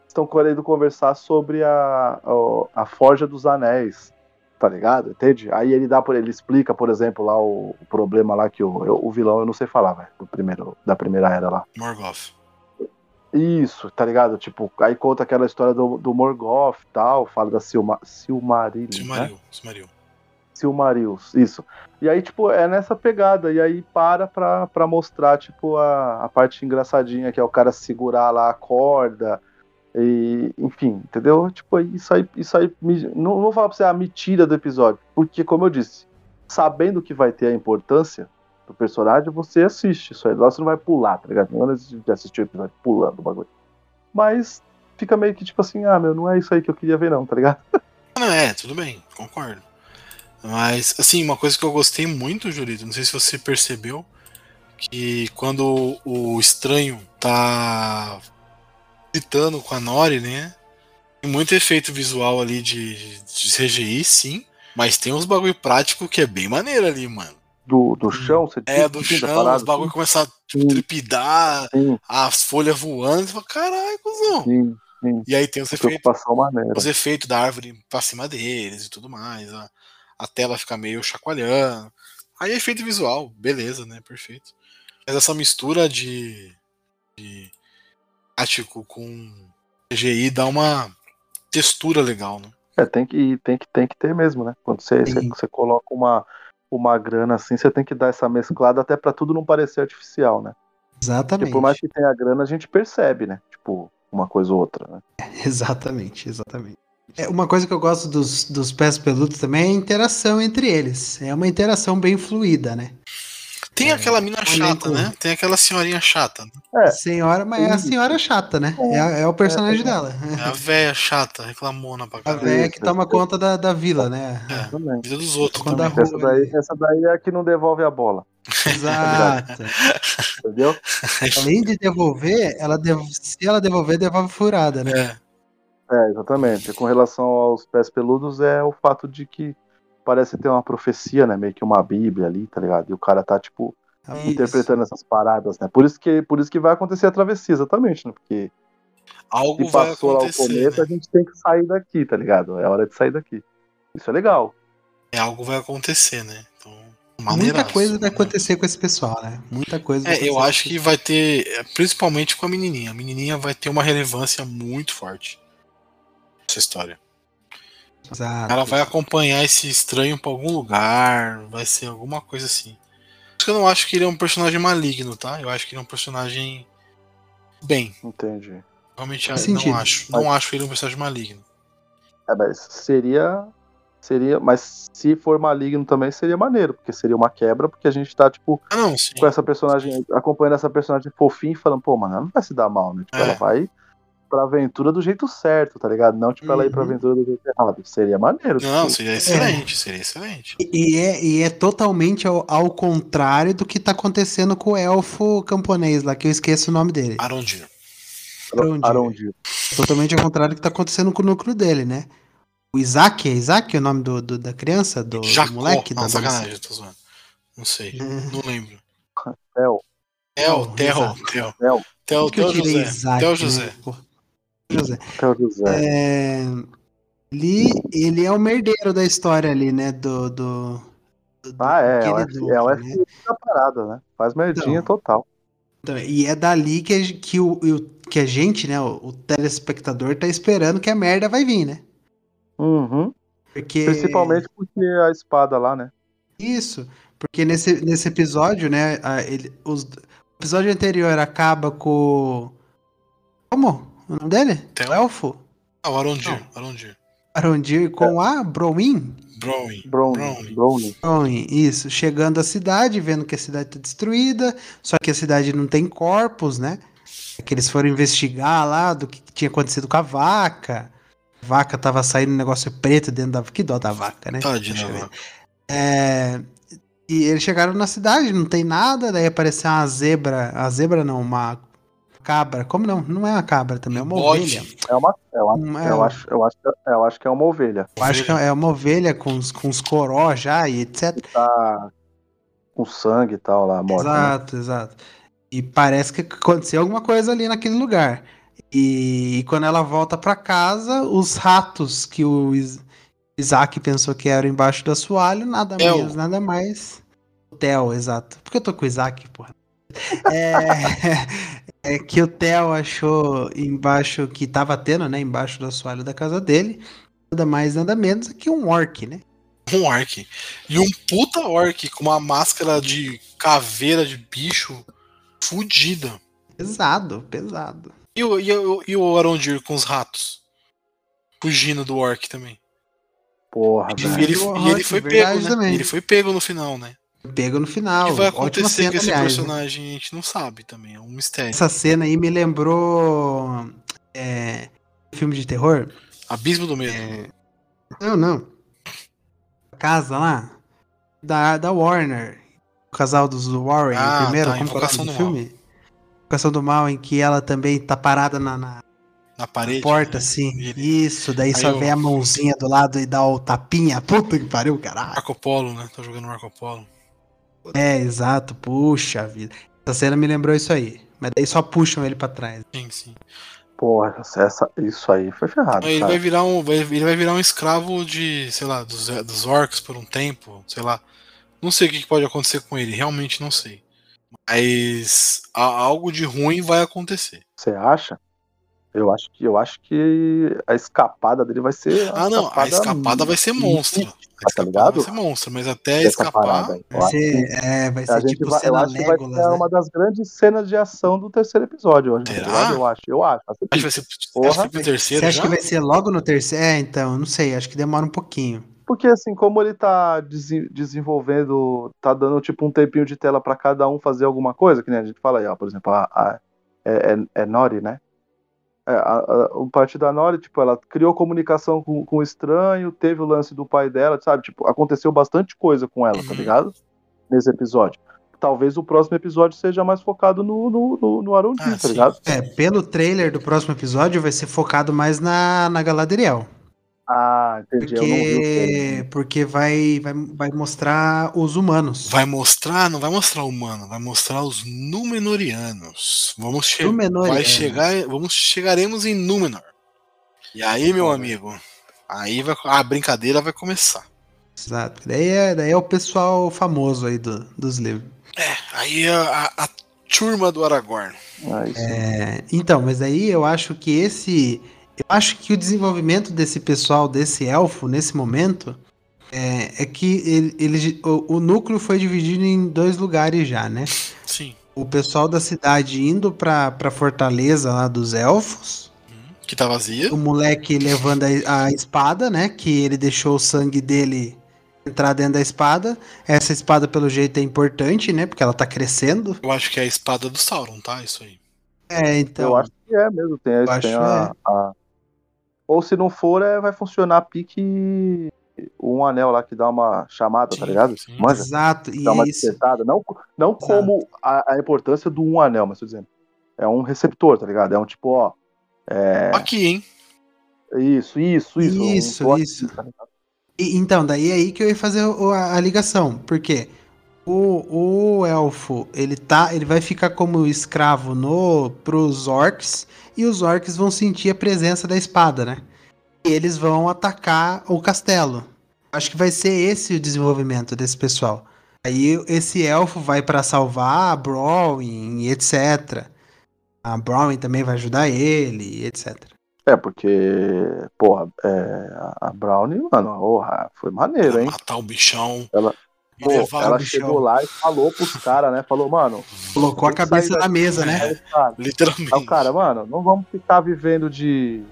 estão querendo conversar sobre a, o- a Forja dos Anéis, tá ligado? Entende? Aí ele dá por ele explica, por exemplo, lá o, o problema lá que o, o vilão eu não sei falar, velho, do primeiro da primeira era lá. Morgoth. Isso, tá ligado? Tipo, aí conta aquela história do, do Morgoth e tal, fala da Silma, Silmarillion, né? Silmaril. Silmaril. Silmarils, isso. E aí, tipo, é nessa pegada. E aí para pra, pra mostrar, tipo, a, a parte engraçadinha, que é o cara segurar lá a corda. E, enfim, entendeu? Tipo, isso aí, isso aí me- não, não vou falar pra você, ah, me tira do episódio. Porque, como eu disse, sabendo que vai ter a importância do personagem, você assiste isso aí. Lá você não vai pular, tá ligado? Não é de assistir o episódio pulando o bagulho. Mas fica meio que tipo assim, ah, meu, não é isso aí que eu queria ver, não, tá ligado? Não, é, tudo bem, concordo. Mas, assim, uma coisa que eu gostei muito, Julito, não sei se você percebeu, que quando o estranho tá gritando com a Nori, né? Tem muito efeito visual ali de, de CGI, sim. Mas tem uns bagulho prático que é bem maneiro ali, mano. Do, do chão, você É, do assim, chão, parada, os bagulho começam a Sim. trepidar, Sim, as folhas voando, você fala, caralho, cuzão. sim. E aí tem os efeitos os efeitos da árvore pra cima deles e tudo mais. A, a tela fica meio chacoalhando. Aí é efeito visual, beleza, né? Perfeito. Mas essa mistura de, de ático com CGI dá uma textura legal, né? É, tem que, tem que, tem que ter mesmo, né? Quando você, você, Sim. você coloca uma, uma grana assim, você tem que dar essa mesclada até pra tudo não parecer artificial, né? Porque Exatamente. por mais que tenha grana, a gente percebe, né? Tipo, uma coisa ou outra, né? Exatamente, exatamente. É, uma coisa que eu gosto dos, dos pés peludos também é a interação entre eles. É uma interação bem fluida, né? Tem aquela mina chata, né? Tem aquela senhorinha chata. Né? É. Senhora, mas é a senhora chata, né? É, a- é o personagem dela. É a véia chata, reclamona pra A caralho. velha que toma conta da, da vila, né? É, vida dos outros Quando também. a Essa daí, essa daí é a que não devolve a bola, Exato. entendeu? Além de devolver, ela dev- se ela devolver, devolve furada, né? É, É, exatamente. Com relação aos pés peludos, é o fato de que parece ter uma profecia, né? Meio que uma bíblia ali, tá ligado? E o cara tá, tipo, Isso. interpretando essas paradas, né? Por isso que, por isso que vai acontecer a travessia, exatamente, né? Porque algo se vai passou lá o cometa, Né? a gente tem que sair daqui, tá ligado? É hora de sair daqui. Isso é legal. É, algo vai acontecer, né? Então, Muita coisa vai né? acontecer com esse pessoal, né? Muita coisa vai É, eu acho que vai ter, é, principalmente com a menininha. A menininha vai ter uma relevância muito forte nessa história. Exato. Ela vai acompanhar esse estranho pra algum lugar, vai ser alguma coisa assim. Por isso que eu não acho que ele é um personagem maligno, tá? Eu acho que ele é um personagem bem. Entendi. Realmente Faz não sentido. acho. Não acho ele um personagem maligno. É, mas seria. Seria. Mas se for maligno também seria maneiro, porque seria uma quebra, porque a gente tá, tipo, Ah, não, com essa personagem, acompanhando essa personagem fofinha e falando, pô, mano, ela não vai se dar mal, né? Tipo, É. ela vai pra aventura do jeito certo, tá ligado? Não, tipo, ela ir pra Uhum. aventura do jeito errado. Seria maneiro. Não, tipo, seria excelente, seria excelente. E- E é, e é totalmente ao, ao contrário do que tá acontecendo com o elfo camponês lá, que eu esqueço o nome dele. Arondir. Arondir. Arondir. Totalmente ao contrário do que tá acontecendo com o núcleo dele, né? O Isaac, é Isaac o nome do, do- da criança? Do, do moleque? não, da sacanagem, eu tô zoando. Não sei. adolescente? Não lembro. Theo. Theo, Não, Theo, exato. Theo. Theo. Theo, Por que eu Theo tirei José. Né? José. José. Theo José. É, ele, ele é o merdeiro da história ali, né? Do. do, do Ah, é, é daquele F- duque, é né? Da parada, né? Faz merdinha Então. total. Então, E é dali que, a- que, o- que a gente, né, o, o telespectador, tá esperando que a merda vai vir, né? Uhum. Porque... Principalmente porque a espada lá, né? Isso, porque nesse, nesse episódio, né, a- ele, os, o episódio anterior acaba com... Como? O nome dele? Tem O elfo? Ah, o Arondir. Arondir. Arondir com a Browin? Brownie. Brownie. Browin, isso. Chegando à cidade, vendo que a cidade tá destruída, só que a cidade não tem corpos, né? É Que eles foram investigar lá do que tinha acontecido com a vaca. A vaca tava saindo um negócio preto dentro da... Que dó da vaca, né? Ver. mano. É, e eles chegaram na cidade, não tem nada, daí apareceu uma zebra. A zebra não, uma cabra. Como não? Não é uma cabra também, é uma Bode. ovelha. É uma. É uma Uma- eu, acho, eu, acho, eu acho que é uma ovelha. Eu acho que é uma ovelha com os, com os coró já e etc. Tá com sangue e tal lá, morta. né? Exato, exato. E parece que aconteceu alguma coisa ali naquele lugar. E, e quando ela volta pra casa, os ratos que o Is- Isaac pensou que eram embaixo do assoalho, nada Theo. menos, nada mais. O Theo, exato. Por que eu tô com o Isaac, porra? É, é que o Theo achou embaixo, que tava tendo, né, embaixo do assoalho da casa dele, nada mais, nada menos que um orc, né? Um orc. E um puta orc com uma máscara de caveira de bicho fudida. Pesado, pesado. E o, e o, e o Arondir com os ratos? Fugindo do orc também. Porra, E velho. ele, e ele foi pego, né? também. Ele foi pego no final, né? Pego no final. o que vai acontecer cena, com esse aliás, né? personagem a gente não sabe também. É um mistério. Essa cena aí me lembrou. É, filme de terror? Abismo do medo. É, não, não. A casa lá. Da, da Warner. O casal dos Warren, Ah, o primeiro, tá, como é o Invocação do do Mal. filme? Invocação do Mal, em que ela também tá parada na, na Na parede. porta, né? assim. Ele- Isso, daí Aí só eu- vem a mãozinha do lado e dá o tapinha. Puta que pariu, caralho. Marco Polo, né? Tá jogando Marco Polo. É, exato. Puxa vida. Essa cena me lembrou isso aí. Mas daí só puxam ele pra trás. Sim, sim. Porra, essa, isso aí foi ferrado, ele cara. vai virar um. vai- ele vai virar um escravo de, sei lá, dos, dos orcs por um tempo, sei lá. Não sei o que que pode acontecer com ele, realmente não sei. Mas a- algo de ruim vai acontecer. Você acha? Eu acho que eu acho que a escapada dele vai ser. Ah, não, a escapada vai ser monstra. A escapada ligado? vai ser monstra, mas até essa escapar. parada aí. Vai ser, é, vai a ser gente tipo vai, eu cena acho que vai Legolas, ser né? uma das grandes cenas de ação do terceiro episódio hoje. tá Será? ligado? Eu acho, eu acho. Assim, Acho que vai ser, Porra. acho que pro terceiro Você acha já? que vai ser logo no terceiro? É, então, não sei, acho que demora um pouquinho. Porque assim, como ele tá desen- desenvolvendo, tá dando tipo um tempinho de tela pra cada um fazer alguma coisa, que nem a gente fala aí, ó, por exemplo, a, a- é, é, é Nori, né? É, a, a, o parte da Nori, tipo, ela criou comunicação com, com o estranho, teve o lance do pai dela, sabe? Tipo, aconteceu bastante coisa com ela, tá Uhum. ligado? Nesse episódio. Talvez o próximo episódio seja mais focado no, no, no, no Ah, tá sim. ligado? É, pelo trailer do próximo episódio vai ser focado mais na, na Galadriel. Ah, entendi. Eu não vi o Porque, porque vai, vai, vai mostrar os humanos. Vai mostrar, não vai mostrar o humano, vai mostrar os Númenorianos. Vamos che Númenor, vai chegar, vamos chegaremos em Númenor. E aí, meu amigo, aí vai, a brincadeira vai começar. Exato. Daí é, daí é o pessoal famoso aí do, dos livros. É, aí a, a, a turma do Aragorn. Ah. É, então, mas aí eu acho que esse. Eu acho que o desenvolvimento desse pessoal, desse elfo, nesse momento, é, é que ele, ele- o, o núcleo foi dividido em dois lugares já, né? Sim. O pessoal da cidade indo pra, pra fortaleza lá dos elfos. Hum, Que tá vazia. O moleque levando a, a espada, né? Que ele deixou o sangue dele entrar dentro da espada. Essa espada, pelo jeito, é importante, né? Porque ela tá crescendo. Eu acho que é a espada do Sauron, tá? Isso aí. É, então. eu acho que é mesmo. Tem, eu tem acho a, a- Ou se não for, é, vai funcionar pique um anel lá que dá uma chamada, tá Sim, ligado? sim. Manja? Exato. E Dá uma isso. despertada. Não, não como a, a importância do um anel, mas tô dizendo. É um receptor, tá ligado? É um tipo, ó. É, Aqui, hein? isso, isso, isso. um Isso, toque, isso. tá ligado? E- então, daí é aí que eu ia fazer o- a, a ligação. Porque o, o elfo, ele tá. Ele vai ficar como escravo no pros orcs. E os orcs vão sentir a presença da espada, né? E eles vão atacar o castelo. Acho que vai ser esse o desenvolvimento desse pessoal. Aí esse elfo vai pra salvar a Browin e etc. A Browin também vai ajudar ele e etc. É, porque, porra, é, a Brownie, mano, porra, foi maneiro, hein? Matar o bichão. Ela- Pô, ela chegou lá e falou pros caras, né? Falou, mano, Colocou a cabeça na mesa, né? aí, cara, Literalmente. Aí o cara, mano, não vamos ficar vivendo de,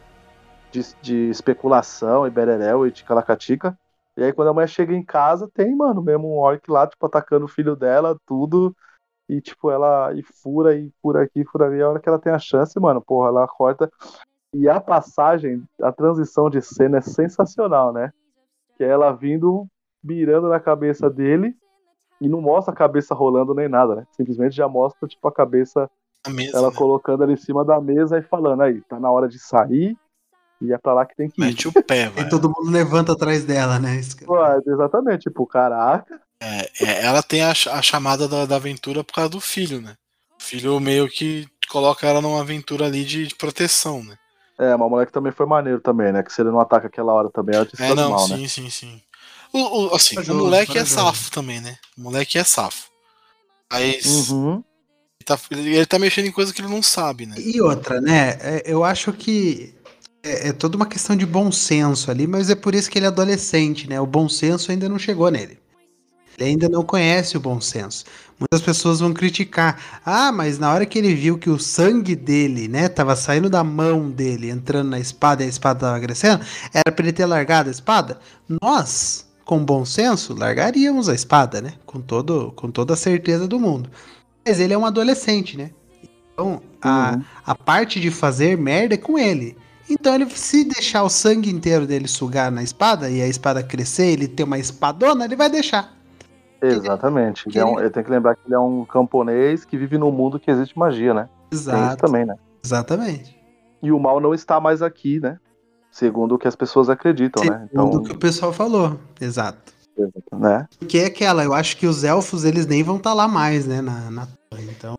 de, de especulação e bereréu e ticalacatica. E aí quando a mulher chega em casa, tem, mano, mesmo um orc lá, tipo, atacando o filho dela, tudo. E, tipo, ela e fura e fura aqui, fura ali. A hora que ela tem a chance, mano, porra, ela corta. E a passagem, a transição de cena é sensacional, né? Que é ela vindo, mirando na cabeça dele. E não mostra a cabeça rolando nem nada, né? Simplesmente já mostra, tipo, a cabeça a mesa, ela né? colocando ali em cima da mesa e falando aí, tá na hora de sair e é pra lá que tem que ir. Mete o pé, E velho. todo mundo levanta atrás dela, né? É, exatamente, tipo, caraca. É, é, ela tem a, a chamada da, da aventura por causa do filho, né? O filho meio que coloca ela numa aventura ali de, de proteção, né? É, mas o moleque também foi maneiro também, né? Que se ele não ataca aquela hora também, ela te É, não, mal, sim, né? sim, sim. O, o- assim, o moleque é safo também, né? O moleque é safo. Mas Uhum. ele, tá, ele tá mexendo em coisa que ele não sabe, né? E outra, né? é, Eu acho que é, é toda uma questão de bom senso ali, mas é por isso que ele é adolescente, né? O bom senso ainda não chegou nele. Ele ainda não conhece o bom senso. Muitas pessoas vão criticar. Ah, mas na hora que ele viu que o sangue dele, né, tava saindo da mão dele, entrando na espada e a espada tava crescendo, era pra ele ter largado a espada? Nós, com bom senso, largaríamos a espada, né? Com, todo, com toda a certeza do mundo. Mas ele é um adolescente, né? Então, a, Uhum. a parte de fazer merda é com ele. Então ele se deixar o sangue inteiro dele sugar na espada e a espada crescer, ele ter uma espadona, ele vai deixar. Exatamente. Ele, é um- ele tem que lembrar que ele é um camponês que vive num mundo que existe magia, né? Tem isso Exato. também, né? Exatamente. E o mal não está mais aqui, né? Segundo o que as pessoas acreditam, né? Segundo Então, o que o pessoal falou. Exato. né? Porque é aquela, eu acho que os elfos, eles nem vão estar lá mais, né, na, na torre. Então,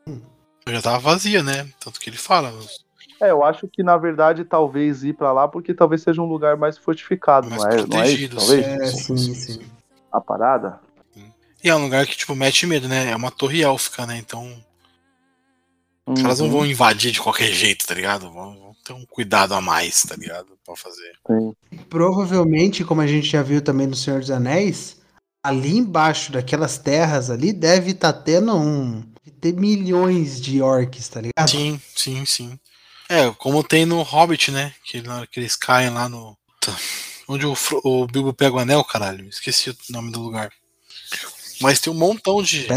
Já tava vazia, né? Tanto que ele fala. os- É, eu acho que na verdade talvez ir pra lá porque talvez seja um lugar mais fortificado, Mais não é? Não é isso, protegido, talvez? é, sim, sim, sim, sim. A parada? E é um lugar que, tipo, mete medo, né? É uma torre élfica, né? Então, os caras não Uhum, vão invadir de qualquer jeito, tá ligado? Vão, vão ter um cuidado a mais, tá ligado? Pra fazer. sim. Provavelmente, como a gente já viu também no Senhor dos Anéis, ali embaixo daquelas terras ali deve estar tendo um. ter milhões de orcs, tá ligado? Sim, sim, sim. É, como tem no Hobbit, né? Que na hora que eles caem lá no. Tá. Onde o, Fro- o Bilbo pega o anel, caralho. Esqueci o nome do lugar. Mas tem um montão de.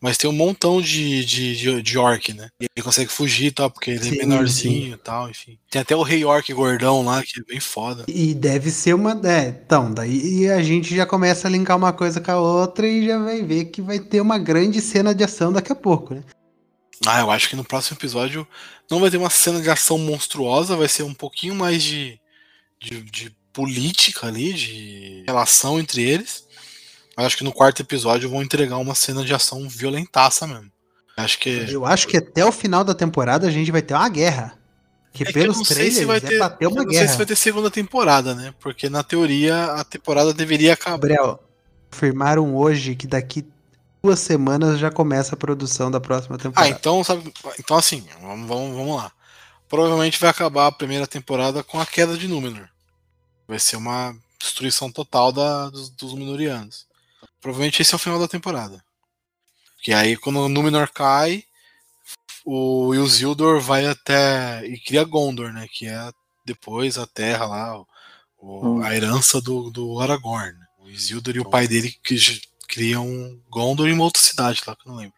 Mas tem um montão de, de, de, de orc, né? E ele consegue fugir e tal, porque ele Sim, é menorzinho e tal, enfim. Tem até o Rei Orc gordão lá, que é bem foda. E deve ser uma. É, então, daí a gente já começa a linkar uma coisa com a outra e já vai ver que vai ter uma grande cena de ação daqui a pouco, né? Ah, eu acho que no próximo episódio não vai ter uma cena de ação monstruosa, vai ser um pouquinho mais de, de, de política ali, de relação entre eles. Acho que no quarto episódio vão entregar uma cena de ação violentaça mesmo. Acho que. Eu acho que até o final da temporada a gente vai ter uma guerra. Que É que pelos não sei trailers se vai é ter, pra ter eu uma não sei guerra. se vai ter segunda temporada, né? Porque na teoria a temporada deveria acabar. Gabriel, afirmaram hoje que daqui duas semanas já começa a produção da próxima Ah, temporada. então, sabe, então assim, vamos, vamos, vamos lá. Provavelmente vai acabar a primeira temporada com a queda de Númenor. Vai ser uma destruição total da, dos, dos Númenóreanos. Provavelmente esse é o final da temporada. Que aí quando o Númenor cai, o Isildur vai até e cria Gondor, né? Que é depois a terra lá, o- Hum. a herança do, do Aragorn. né? O Isildur e o pai dele que criam Gondor em uma outra cidade lá, que eu não lembro.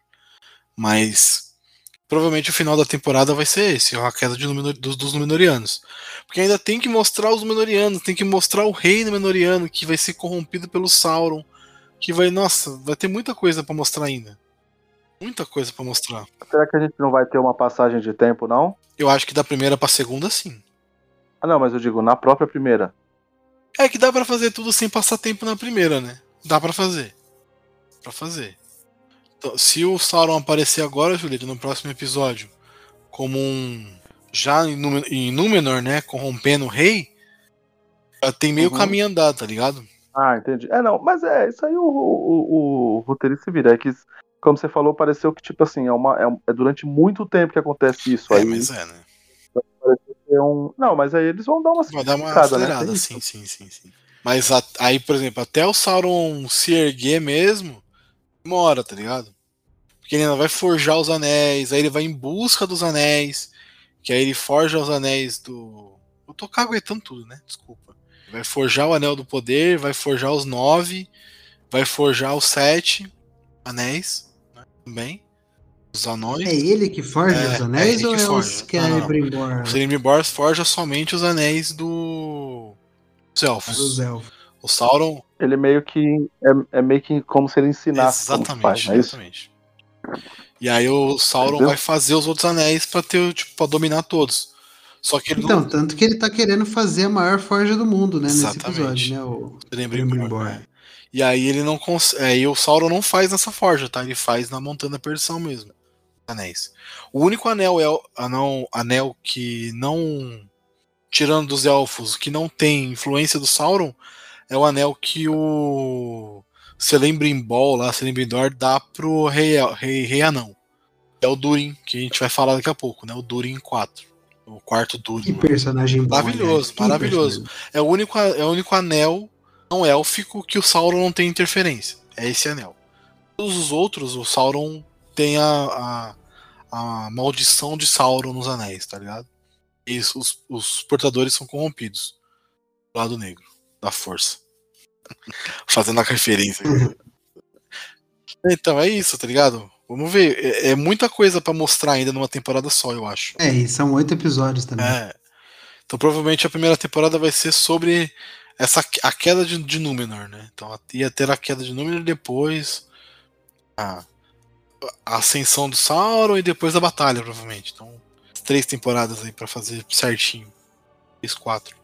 Mas provavelmente o final da temporada vai ser esse, a queda Númenor- dos, dos Númenóreanos. Porque ainda tem que mostrar os Númenóreanos, tem que mostrar o rei Númenoriano que vai ser corrompido pelo Sauron, que vai, nossa, vai ter muita coisa pra mostrar ainda. Muita coisa pra mostrar. Será que a gente não vai ter uma passagem de tempo, não? Eu acho que da primeira pra segunda sim. Ah, não, mas eu digo, na própria primeira. É que dá pra fazer tudo sem passar tempo na primeira, né? Dá pra fazer. Pra fazer. Então, se o Sauron aparecer agora, Julieta, no próximo episódio, como um. Já em Númenor, em Númenor, né? Corrompendo o rei, já tem meio Uhum. caminho andado, tá ligado? Ah, entendi. É, não, mas é, isso aí o, o, o roteirista se vira. É que, como você falou, pareceu que, tipo assim, é, uma, é, um- é durante muito tempo que acontece isso É, aí. mas é, né? Ser um... Não, mas aí eles vão dar uma Vai dar uma né? acelerada, Tem sim, sim, sim, sim. Mas a- aí, por exemplo, até o Sauron se erguer mesmo, demora, tá ligado? Porque ele ainda vai forjar os anéis, aí ele vai em busca dos anéis, que aí ele forja os anéis do. Eu tô caguetando tudo, né? Desculpa. Vai forjar o anel do poder, vai forjar os nove, vai forjar os sete anéis né? também. Os anões. É ele que forja É, os é anéis ele ou que é forja. os Não, é não, não. Brimbor? O Celebrimbor forja somente os anéis do. dos elfos. Dos elfos. O Sauron. Ele meio que. É, é meio que como se ele ensinasse Exatamente, faz, é exatamente. E aí o Sauron Entendeu? vai fazer os outros anéis pra ter, tipo, pra dominar todos. Só que Então, não tanto que ele tá querendo fazer a maior forja do mundo, né? Nesse Exatamente. episódio, né? O né? E aí ele não consegue. Aí o Sauron não faz nessa forja, tá? Ele faz na montanha da perdição mesmo. Anéis. O único anel é o anel, anel que não. Tirando dos elfos, que não tem influência do Sauron, é o anel que o Celebrimbol lá, Celebrimbor, dá pro rei, rei, rei Anão. É o Durin, que a gente vai falar daqui a pouco, né? O Durin 4. O quarto Durin. Que personagem bom. Maravilhoso. Que maravilhoso. personagem. É o único, é o único anel não élfico que o Sauron não tem interferência. É esse anel. Todos os outros, o Sauron tem a, a, a maldição de Sauron nos anéis, tá ligado? E os, os, portadores são corrompidos. Do lado negro, da força. Fazendo a referência. então, é isso, tá ligado? Vamos ver. É, é muita coisa pra mostrar ainda numa temporada só, eu acho. É, e são oito episódios também. É. Então provavelmente a primeira temporada vai ser sobre essa a queda de, de Númenor, né? Então ia ter a queda de Númenor depois a, a ascensão do Sauron e depois a batalha, provavelmente. Então, três temporadas aí pra fazer certinho. Três, quatro.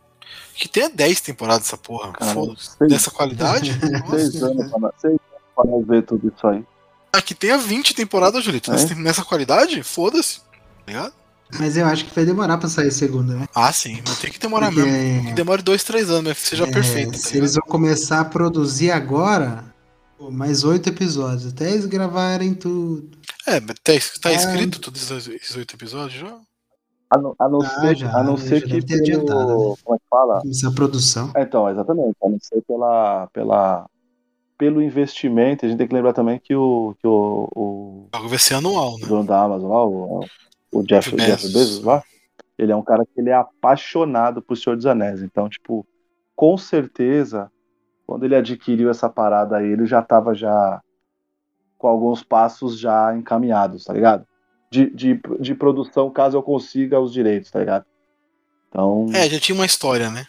Que tenha 10 temporadas essa porra. Cara, Foda-se. seis- Dessa qualidade? Seis anos pra seis anos pra ver tudo isso aí. Que tenha 20 temporadas, Julito. É? Nessa, qualidade? Foda-se. Tá ligado? Mas eu acho que vai demorar pra sair a segunda, né? Ah, sim. Mas tem que demorar Porque, mesmo. Que demore dois, três anos, mas que seja é, perfeito. Tá se ligado? eles vão começar a produzir agora, pô, mais oito episódios, até eles gravarem tudo. É, mas tá, tá É. escrito todos esses oito episódios já? A não, a não Ah, ser, já, a não ser que ter adiantado, né? pelo, como é que fala? Começar a produção. É, Então, exatamente. A não ser pela, pela, pelo investimento, a gente tem que lembrar também que o, que o, o O jogo vai ser anual, o né? dono da Amazon lá, o, o Jeff, Jeff Jeff Bezos. Bezos lá, ele é um cara que ele é apaixonado por Senhor dos Anéis. Então, tipo, com certeza, quando ele adquiriu essa parada aí, ele já tava já com alguns passos já encaminhados, tá ligado? De, de, de produção, caso eu consiga os direitos, tá ligado? Então, É, já tinha uma história, né?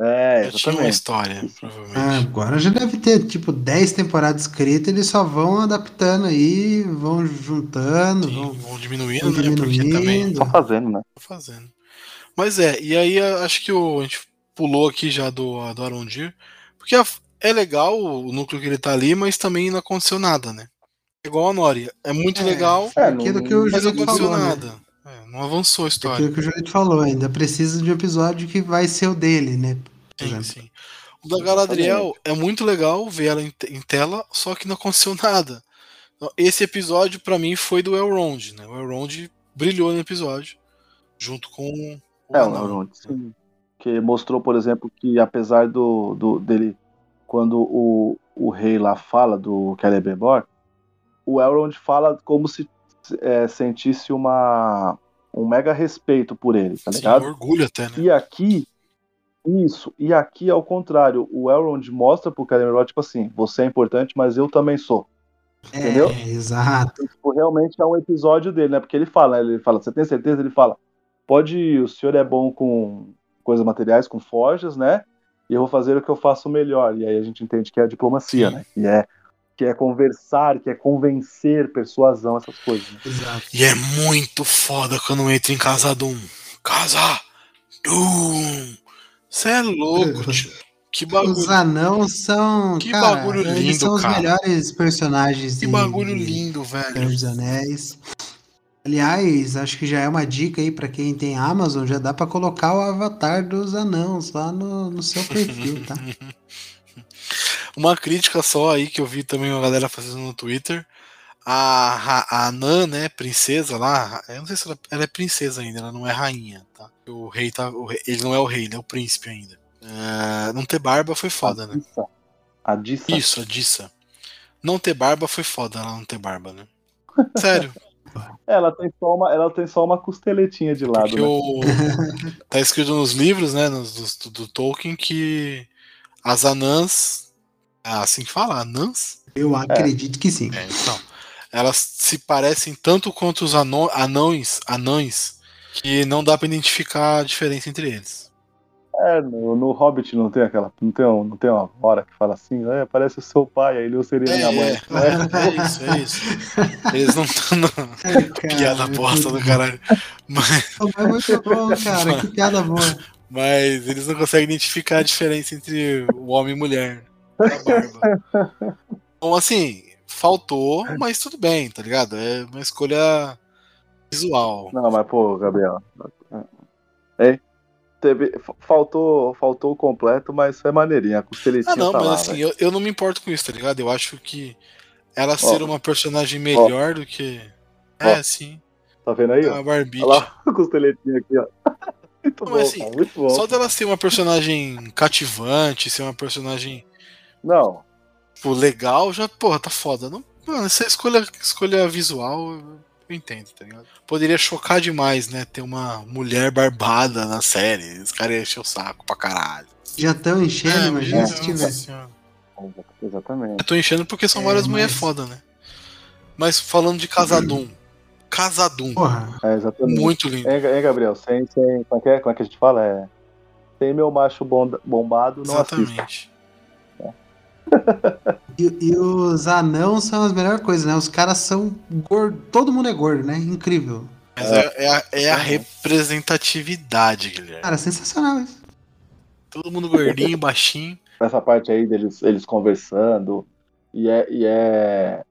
É, Já tinha uma exatamente. história, Ah, provavelmente. agora já deve ter, tipo, 10 temporadas escritas, eles só vão adaptando aí, vão juntando, Sim, vão, vão diminuindo, vão né? Porque também diminuindo. Só fazendo, né? tô fazendo. Mas é, e aí acho que o, a gente pulou aqui já do, do Arondir, porque a- é legal o núcleo que ele tá ali, mas também não aconteceu nada, né? Igual a Nori. É muito É, legal, É, aquilo não- que o mas não aconteceu falou, né? nada. É, não avançou a história. Aquilo que o Julito falou, ainda precisa de um episódio que vai ser o dele, né? Por Sim, exemplo. sim. O da Galadriel é muito legal ver ela em, te- em tela, só que não aconteceu nada. Esse episódio, pra mim, foi do Elrond, né? O Elrond brilhou no episódio, junto com o É, o anão. Elrond, sim. Que mostrou, por exemplo, que apesar do, do dele, quando o, o rei lá fala do Celebrimbor, o Elrond fala como se é, sentisse uma, um mega respeito por ele, tá Sim, ligado? orgulho até, né? E aqui, isso, e aqui ao contrário, o Elrond mostra pro Celebrimbor, tipo assim, você é importante, mas eu também sou. Entendeu? É, exato. Então, tipo, realmente é um episódio dele, né? Porque ele fala, ele fala, você tem certeza? Ele fala, pode ir, o senhor é bom com coisas materiais, com forjas, né? E eu vou fazer o que eu faço melhor. E aí a gente entende que é a diplomacia, Sim. né? Que é, que é conversar, que é convencer, persuasão, essas coisas. né? Exato. E é muito foda quando entra em Casa Doom. Casa Doom! Você é louco, tio. Que Os bagulho, anãos são. Que cara, bagulho eles lindo, são os cara. melhores personagens que de- bagulho de lindo, velho. dos Anéis. Aliás, acho que já é uma dica aí pra quem tem Amazon, já dá pra colocar o avatar dos anãos lá no, no seu perfil, tá? Uma crítica só aí que eu vi também uma galera fazendo no Twitter. a, Ra- a Anã, né, princesa lá, eu não sei se ela, ela é princesa ainda, ela não é rainha, tá? O rei tá. o rei- ele não é o rei, ele é o príncipe ainda. É, não ter barba foi foda, né? Dissa. A Dissa. Isso, a Dissa. Não ter barba foi foda, ela não ter barba, né? Sério. Ela tem só uma, ela tem só uma costeletinha de lado, né? o, tá escrito nos livros, né, nos, do, do Tolkien, que as anãs. É assim que fala? Anãs? Eu acredito que sim. É, então. Elas se parecem tanto quanto os anõ- anões, anões, que não dá pra identificar a diferença entre eles. É, no, no Hobbit não tem aquela. Não tem, um- não tem uma hora que fala assim, é, parece o seu pai, aí ele eu seria minha mãe. é, é isso, é isso. Eles não estão. Piada bosta do caralho. Mas, Mas muito bom, cara. Que piada boa. mas eles não conseguem identificar a diferença entre o homem e mulher. A barba. Então, assim, faltou, mas tudo bem, tá ligado? É uma escolha visual. Não, mas pô, Gabriel. É, teve, fa- faltou, faltou o completo, mas foi maneirinha. Costeletinha Ah, não, tá mas lá, assim, velho. eu, eu não me importo com isso, tá ligado? Eu acho que ela ser uma personagem melhor do que. É, sim. Tá vendo aí? ó? A Barbie. Olha lá costeletinha aqui, ó. Muito Não, bom, assim, cara, muito bom. Só dela ser uma personagem cativante, ser uma personagem Não, tipo, legal, já, porra, tá foda. Não, mano, essa escolha, escolha visual, eu entendo, tá ligado? Poderia chocar demais, né? Ter uma mulher barbada na série. Os caras iam encher o saco pra caralho. Já estão enchendo, É, imagina nossa se tiver. senhora. exatamente. Eu tô enchendo porque são É, várias mas- mulheres foda, né? Mas falando de Casadum. Casadum. Porra. É, exatamente. Muito lindo. Hein, hein, Gabriel? Sem, sem, como, é que é? como é que a gente fala? É, sem meu macho bombado, não assista. E, e os anãos são as melhores coisas, né? Os caras são gordos. Todo mundo é gordo, né? Incrível. Mas é, é a, é a representatividade, Guilherme. Cara, sensacional isso. Todo mundo gordinho, baixinho. Essa parte aí deles eles conversando. E é, e é,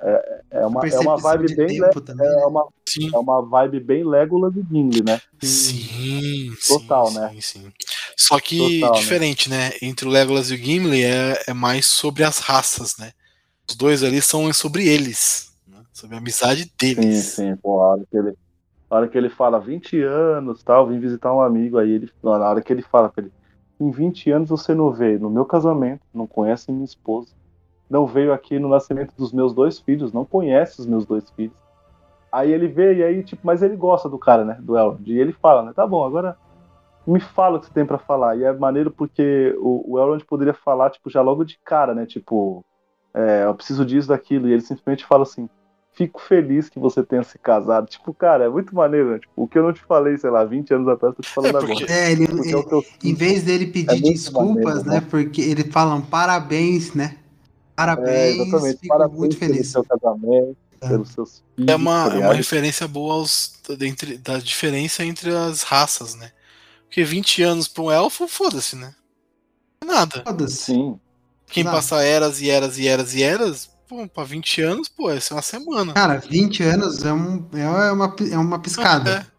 é, é, uma, é uma vibe de bem. le- também, É né? uma, Sim. é uma vibe bem Legolas e Gimli, né? Sim, Total, sim, né? Sim, sim. Só que Total, né? diferente, né? Entre o Legolas e o Gimli é, é mais sobre as raças, né? Os dois ali são sobre eles, né? sobre a amizade Sim, deles. sim, pô, a hora que ele, a hora que ele fala 20 anos, tal, vim visitar um amigo, aí ele, na hora que ele fala pra ele, em 20 anos você não veio no meu casamento, não conhece minha esposa, não veio aqui no nascimento dos meus dois filhos, não conhece os meus dois filhos. Aí ele vê, e aí, tipo, mas ele gosta do cara, né, do Elrond, e ele fala, né, tá bom, agora me fala o que você tem pra falar, e é maneiro porque o, o Elrond poderia falar, tipo, já logo de cara, né, tipo, é, eu preciso disso, daquilo, e ele simplesmente fala assim, fico feliz que você tenha se casado. Tipo, cara, é muito maneiro, né? Tipo, o que eu não te falei, sei lá, 20 anos atrás, tô te falando É, porque- agora. É, ele, é ele- eu em vez dele pedir É desculpas, maneiro, né? né? Porque eles falam parabéns, né? Parabéns, É, exatamente. fico Parabéns muito pelo feliz. seu casamento, É. pelos seus filhos. É uma, é uma referência boa aos, da, entre- da diferença entre as raças, né? Porque 20 anos pra um elfo, foda-se, né? É Nada. Foda-se. Sim. Quem Exato. passa eras e eras e eras e eras, pô, pra 20 anos, pô, essa é uma semana. Cara, 20 anos é, um, é, uma, é uma piscada. É.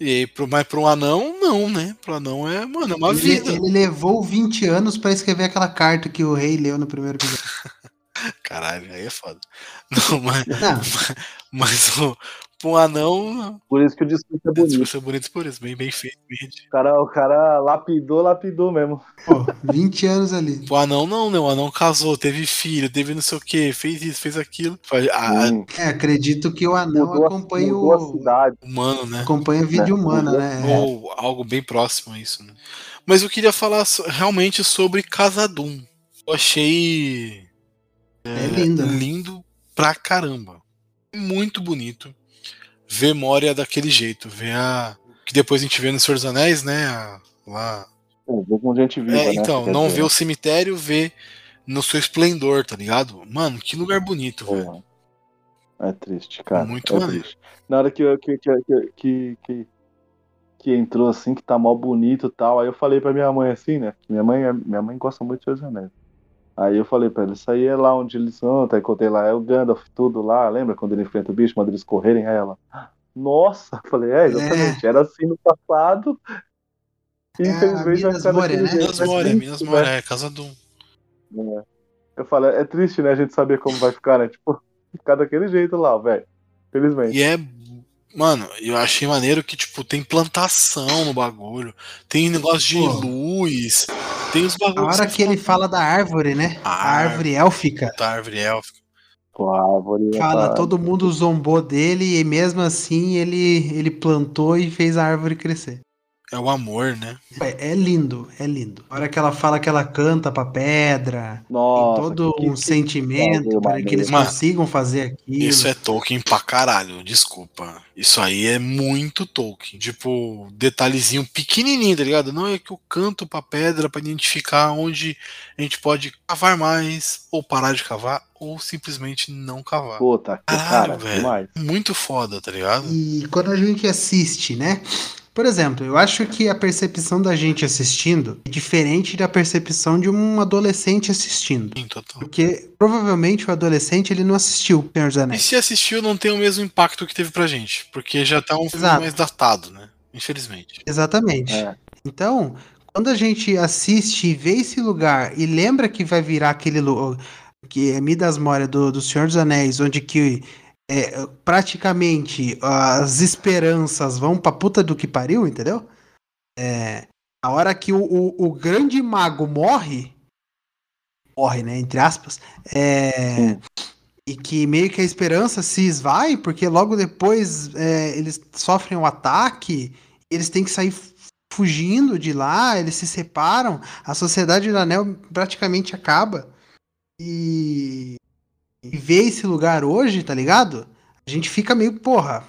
E aí, pro, mas pro anão, não, né? Pro anão é, mano, é uma Ele, vida. ele levou 20 anos pra escrever aquela carta que o rei leu no primeiro episódio. Caralho, aí é foda. Não, mas, Não, mas o, pro anão, Por isso que o discurso é bonito. discurso é bonito por isso, bem, bem feito. Bem. O cara, o cara lapidou, lapidou mesmo. pô, 20 anos ali. Pro anão, não, né? O anão casou, teve filho, teve não sei o que, fez isso, fez aquilo. Foi- A, a- Sim. É, acredito que o anão Mudou, a- acompanha mudou a o. cidade. humano, né? Acompanha a vida Né? humana, né? É. Ou algo bem próximo a isso, né? Mas eu queria falar realmente sobre Casadum. Eu achei É lindo. né? lindo pra caramba. Muito bonito. Ver Moria daquele jeito. Ver a. Que depois a gente vê no Senhor dos Anéis, né? a- Lá. Vou com gente viva, É, né? então, Quer não ver o cemitério, ver no seu esplendor, tá ligado? Mano, que lugar bonito, velho. Porra. É triste, cara. Muito é maneiro. triste. Na hora que, eu- que, que, que, que, que, que entrou assim, que tá mal bonito e tal, aí eu falei pra minha mãe assim, né? Minha mãe, é- minha mãe gosta muito de Senhor dos Anéis. Aí eu falei pra ela, isso aí é lá onde eles são, tá? Aí contei lá, é o Gandalf, tudo lá, lembra quando ele enfrenta o bicho, manda eles correrem? Aí ela, nossa, eu falei, é, exatamente, era assim no passado. E É, infelizmente vai Minas ficar Moria, né? Minas É Moria, Minas né? Moria, é Casadum. É. Eu falo, é triste, né, a gente saber como vai ficar, né? Tipo, ficar daquele jeito lá, velho. Felizmente. E é. Mano, eu achei maneiro que, tipo, tem plantação no bagulho. Tem negócio de Pô. luz. Tem os A bagulhos. hora que ele fala da árvore, né? A A árvore élfica. Da árvore élfica. Com a árvore. Fala, tá- todo mundo zombou dele e mesmo assim ele, ele plantou e fez a árvore crescer. É o amor, né? É, é lindo, é lindo. A hora que ela fala que ela canta pra pedra, Nossa, tem todo que- um que- sentimento bagulho para que eles Mano, consigam fazer aquilo. Isso é Tolkien pra caralho, desculpa. Isso aí é muito Tolkien. Tipo, detalhezinho pequenininho, tá ligado? Não é que eu canto pra pedra pra identificar onde a gente pode cavar mais, ou parar de cavar, ou simplesmente não cavar. Puta, que Caralho, cara, velho. demais. Muito foda, tá ligado? E quando a gente assiste, né? Por exemplo, eu acho que a percepção da gente assistindo é diferente da percepção de um adolescente assistindo. Sim, total. Porque provavelmente o adolescente ele não assistiu Senhor dos E Anéis. se assistiu, não tem o mesmo impacto que teve pra gente. Porque já tá um filme Exato. mais datado, né? Infelizmente. Exatamente. É. Então, quando a gente assiste e vê esse lugar e lembra que vai virar aquele lugar que é Midas Moria do, do Senhor dos Anéis, onde que é, praticamente as esperanças vão pra puta do que pariu, entendeu? É, a hora que o, o, o grande mago morre, morre, né, entre aspas, é, e que meio que a esperança se esvai, porque logo depois é, eles sofrem um ataque, eles têm que sair fugindo de lá, eles se separam, a sociedade do anel praticamente acaba. E, e ver esse lugar hoje, tá ligado? A gente fica meio, porra.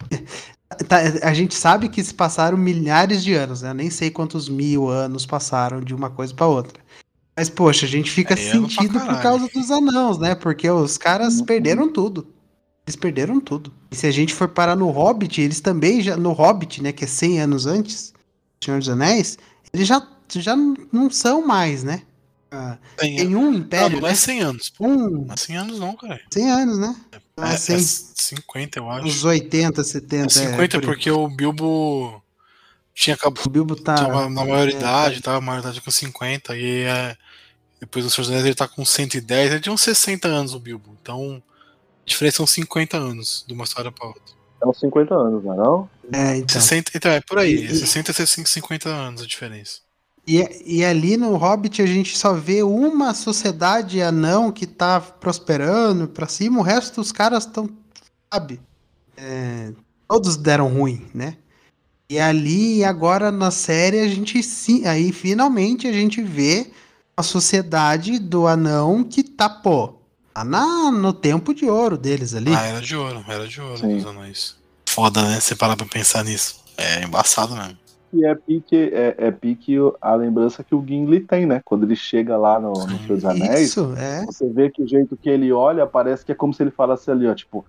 Tá, a gente sabe que se passaram milhares de anos, né? Eu nem sei quantos mil anos passaram de uma coisa pra outra. Mas, poxa, a gente fica É pra sentido por causa dos anãos, né? Porque os caras Uhum. perderam tudo. Eles perderam tudo. E se a gente for parar no Hobbit, eles também já. No Hobbit, né? Que é 100 anos antes, Senhor dos Anéis, eles já, já não são mais, né? Ah, Tem, tem um não, império, não é né? 100 anos. pô. Um. Não é 100 anos, não, cara. 100 anos, né? Então, É, assim, é 50, eu acho. uns 80, 70. É 50 é, por porque o Bilbo tinha acabado. O Bilbo tá. Tava na maioridade, é, tava na maioridade com 50, e é, depois do Senhor dos Anéis ele tá com 110, ele tinha uns 60 anos o Bilbo. Então, a diferença são 50 anos de uma história pra outra. É uns 50 anos, não é não? É, então. 60, então é por aí, E- 60 a 50 anos a diferença. E, e ali no Hobbit a gente só vê uma sociedade anão que tá prosperando pra cima, o resto dos caras estão, sabe? É, todos deram ruim, né? E ali, agora na série, a gente sim. Aí finalmente a gente vê a sociedade do anão que tá, pô, tá na, no tempo de ouro deles ali. Ah, era de ouro, era de ouro Sim. os anões. Foda, né? Você parar pra pensar nisso. É embaçado mesmo. E é pique, é, é pique a lembrança que o Gimli tem, né? Quando ele chega lá no, no dos Anéis, Isso, é. você vê que o jeito que ele olha parece que é como se ele falasse ali, ó, tipo,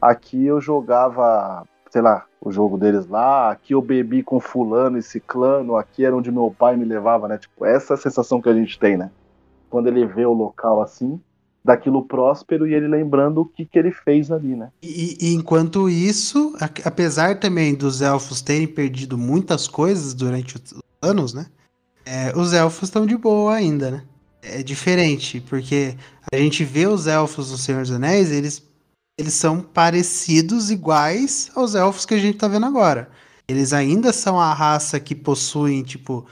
aqui eu jogava, sei lá, o jogo deles lá, aqui eu bebi com fulano e ciclano, aqui era onde meu pai me levava, né? Tipo, essa é a sensação que a gente tem, né? Quando ele vê o local assim, daquilo próspero e ele lembrando o que, que ele fez ali, né? E, e enquanto isso, apesar também dos elfos terem perdido muitas coisas durante os anos, né? é, os elfos estão de boa ainda, né? É diferente, porque a gente vê os elfos do Senhor dos Anéis, eles, eles são parecidos, iguais aos elfos que a gente tá vendo agora. Eles ainda são a raça que possuem, tipo,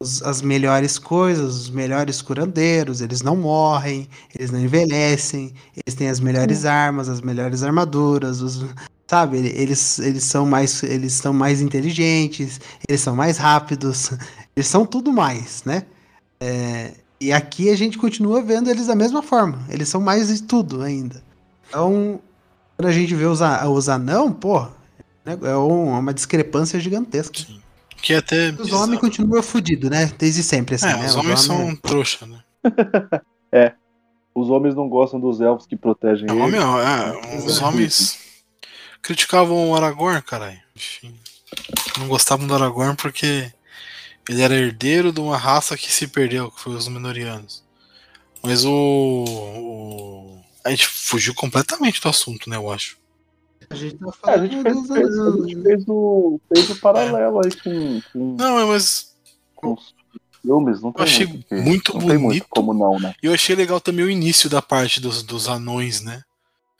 as melhores coisas, os melhores curandeiros, eles não morrem, eles não envelhecem, eles têm as melhores armas, as melhores armaduras, os- sabe? ele- Eles, eles são mais eles são mais inteligentes, eles são mais rápidos, eles são tudo mais, né? É, e aqui a gente continua vendo eles da mesma forma, eles são mais de tudo ainda. Então, quando a gente vê os, os anão, pô, é um- uma discrepância gigantesca. Sim. Que é até. Os bizarro. homens continuam fodidos, né? Desde sempre, assim, É, né? os homens são trouxa, né? Os homens não gostam dos elfos que protegem É, eles. homem, é, os homens criticavam o Aragorn, caralho. Enfim, Não gostavam do Aragorn porque ele era herdeiro de uma raça que se perdeu, que foi os Menorianos. Mas o, o- A gente fugiu completamente do assunto, né, eu acho. A gente tá É, a falando gente fez, dos fez- a anãos, gente né? fez o, fez o paralelo aí com, com, Não, é, mas com os filmes, não eu tem achei muito, muito não tem muito bonito. como não, né? E eu achei legal também o início da parte dos, dos anões, né?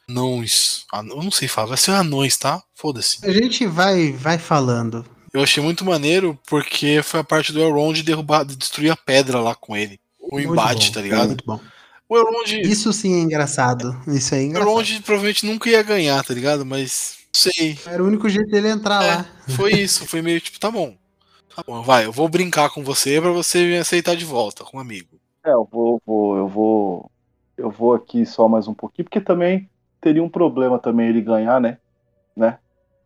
anões. An- Eu não sei falar, vai ser anões, tá? Foda-se. A gente vai, vai falando. Eu achei muito maneiro porque foi a parte do Elrond derrubar, de destruir a pedra lá com ele. O Muito embate, bom, tá ligado? Muito bom. O Elrond, Isso sim é engraçado. Isso é o engraçado. Elrond provavelmente nunca ia ganhar, tá ligado? Mas não sei. Era o único jeito dele entrar É, lá. foi isso, foi meio tipo, tá bom. Tá bom, vai, eu vou brincar com você pra você me aceitar de volta, com um amigo. É, eu vou, vou, eu vou. Eu vou aqui só mais um pouquinho, porque também teria um problema também ele ganhar, né? Né?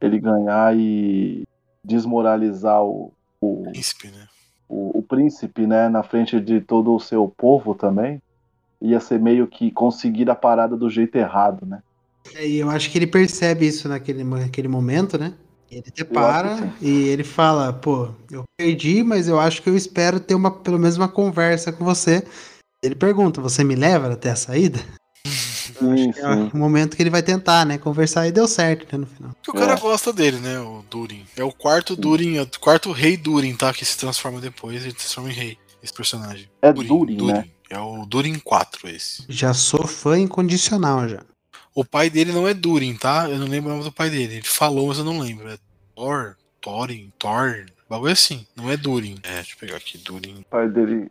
Ele ganhar e desmoralizar o, o, Príncipe, né? o, o príncipe, né? Na frente de todo o seu povo também. Ia ser meio que conseguir a parada do jeito errado, né? É, E eu acho que ele percebe isso naquele, naquele momento, né? Ele até para e ele fala, pô, eu perdi, mas eu acho que eu espero ter uma, pelo menos uma conversa com você. Ele pergunta, você me leva até a saída? Sim, É o momento que ele vai tentar, né? Conversar e deu certo, né, no final. Porque o cara É. gosta dele, né? O Durin. É o quarto Durin, é o quarto rei Durin, tá? Que se transforma depois, ele se transforma em rei. Esse personagem. É Durin, né? É o Durin 4, esse. Já sou fã incondicional já. O pai dele não é Durin, tá? Eu não lembro o nome do pai dele. Ele falou, mas eu não lembro. É Thor, Thorin, Thor. Bagulho assim. Não é Durin. É, deixa eu pegar aqui. Durin. O pai dele.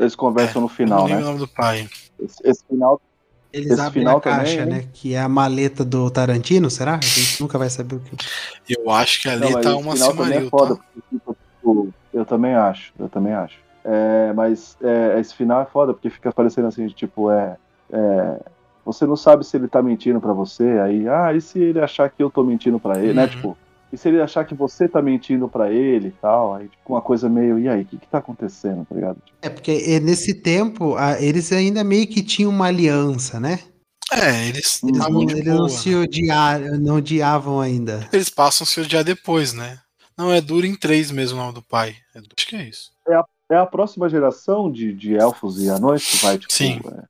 Eles conversam no eu final, não lembro né? o nome do pai. Esse, esse final Eles Esse abrem final a caixa, também, né? Que é a maleta do Tarantino, será? A gente nunca vai saber o que. Eu acho que ali Não, tá uma Silmaril, é foda, tá? porque, tipo, eu também acho, eu também acho. É, mas é, esse final é foda, porque fica parecendo assim, tipo, é, é, Você não sabe se ele tá mentindo pra você, aí, ah, e se ele achar que eu tô mentindo pra ele, né? Uhum. Tipo, e se ele achar que você tá mentindo pra ele e tal, aí, tipo, uma coisa meio, e aí, o que que tá acontecendo, tá ligado? É, porque é, nesse tempo, a- eles ainda meio que tinham uma aliança, né? É, eles, Eles, não, de eles boa, não né? se odiaram, não odiavam ainda. Eles passam a se odiar depois, né? Não, é Durin 3 mesmo o nome do pai. É, acho que é isso. É a próxima geração de, de elfos e anões que vai, tipo, Sim. é,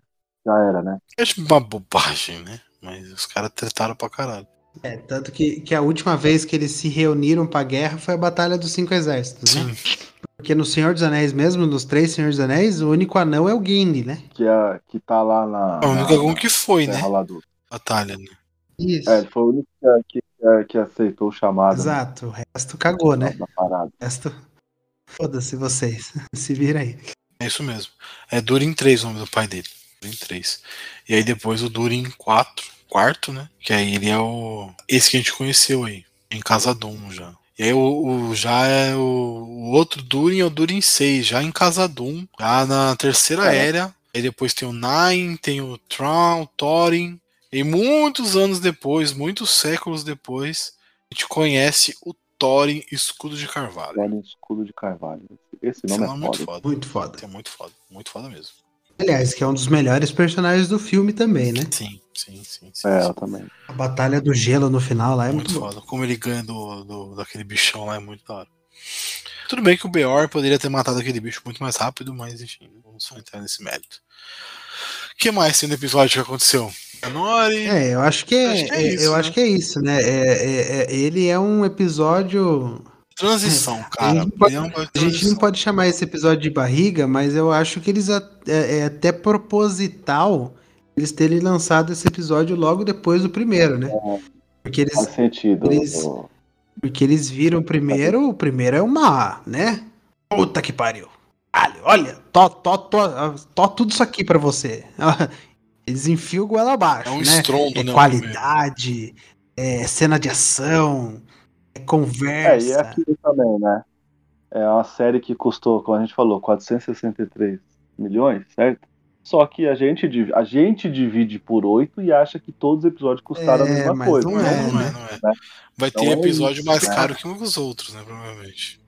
já era, né? É tipo uma bobagem, né? Mas os caras tretaram pra caralho. É, tanto que, que a última vez que eles se reuniram pra guerra foi a Batalha dos Cinco Exércitos, né? Sim. Porque no Senhor dos Anéis mesmo, nos três Senhores dos Anéis, o único anão é o Gimli, né? Que, é, que tá lá na, É o único algum que foi, né? do... Batalha, né? Isso. É, foi o único que, que, que aceitou o chamado né, Exato. O resto cagou, né? O resto. Foda-se vocês. Se vira aí. É isso mesmo. É Durin 3 o nome do pai dele. Durin 3. E aí depois o Durin 4, quarto, né? Que aí ele é o. Esse que a gente conheceu aí. Em Casadum já. E aí o, o- já é o, o outro Durin é o Durin 6, já em Casadum, já na terceira É. era. Aí depois tem o Nine, tem o Tron, o Thorin. E muitos anos depois, muitos séculos depois, a gente conhece o Thorin Escudo de Carvalho. O escudo de carvalho. Esse Esse nome nome é é muito foda. foda. Muito foda. É muito foda. Muito foda mesmo. Aliás, que é um dos melhores personagens do filme também, né? Sim, sim, sim. sim, É, sim. eu também. A Batalha do Gelo no final lá é muito, muito bom. foda. Como ele ganha do, do- daquele bichão lá é muito da hora. Tudo bem que o Beor poderia ter matado aquele bicho muito mais rápido, mas enfim, vamos só entrar nesse mérito. O que mais tem no episódio que aconteceu? Anori. É, eu acho que é, Acho que é é- isso, eu né? acho que é isso, né? É, é- é- ele é um episódio. Transição, A cara. gente, não pode, Ele é uma a gente transição. não pode chamar esse episódio de barriga, mas eu acho que eles a- é, é até proposital eles terem lançado esse episódio logo depois do primeiro, né? Porque eles, Faz sentido. eles- o- porque eles viram o primeiro, o primeiro é uma, né? Puta que pariu. Olha, olha, tó, tó, tó, tó tudo isso aqui pra você. Eles enfiam goela abaixo, É um né? estrondo, É né? qualidade, é cena de ação, é É, e conversa. é aquilo também, né? É uma série que custou, como a gente falou, 463 milhões, certo? Só que a gente, a gente divide por 8 e acha que todos os episódios custaram É, a mesma mas coisa. não primeiro. é, Não, não é, né? não é. Vai ter Então é episódio isso, mais né? caro que um dos outros, né? Provavelmente.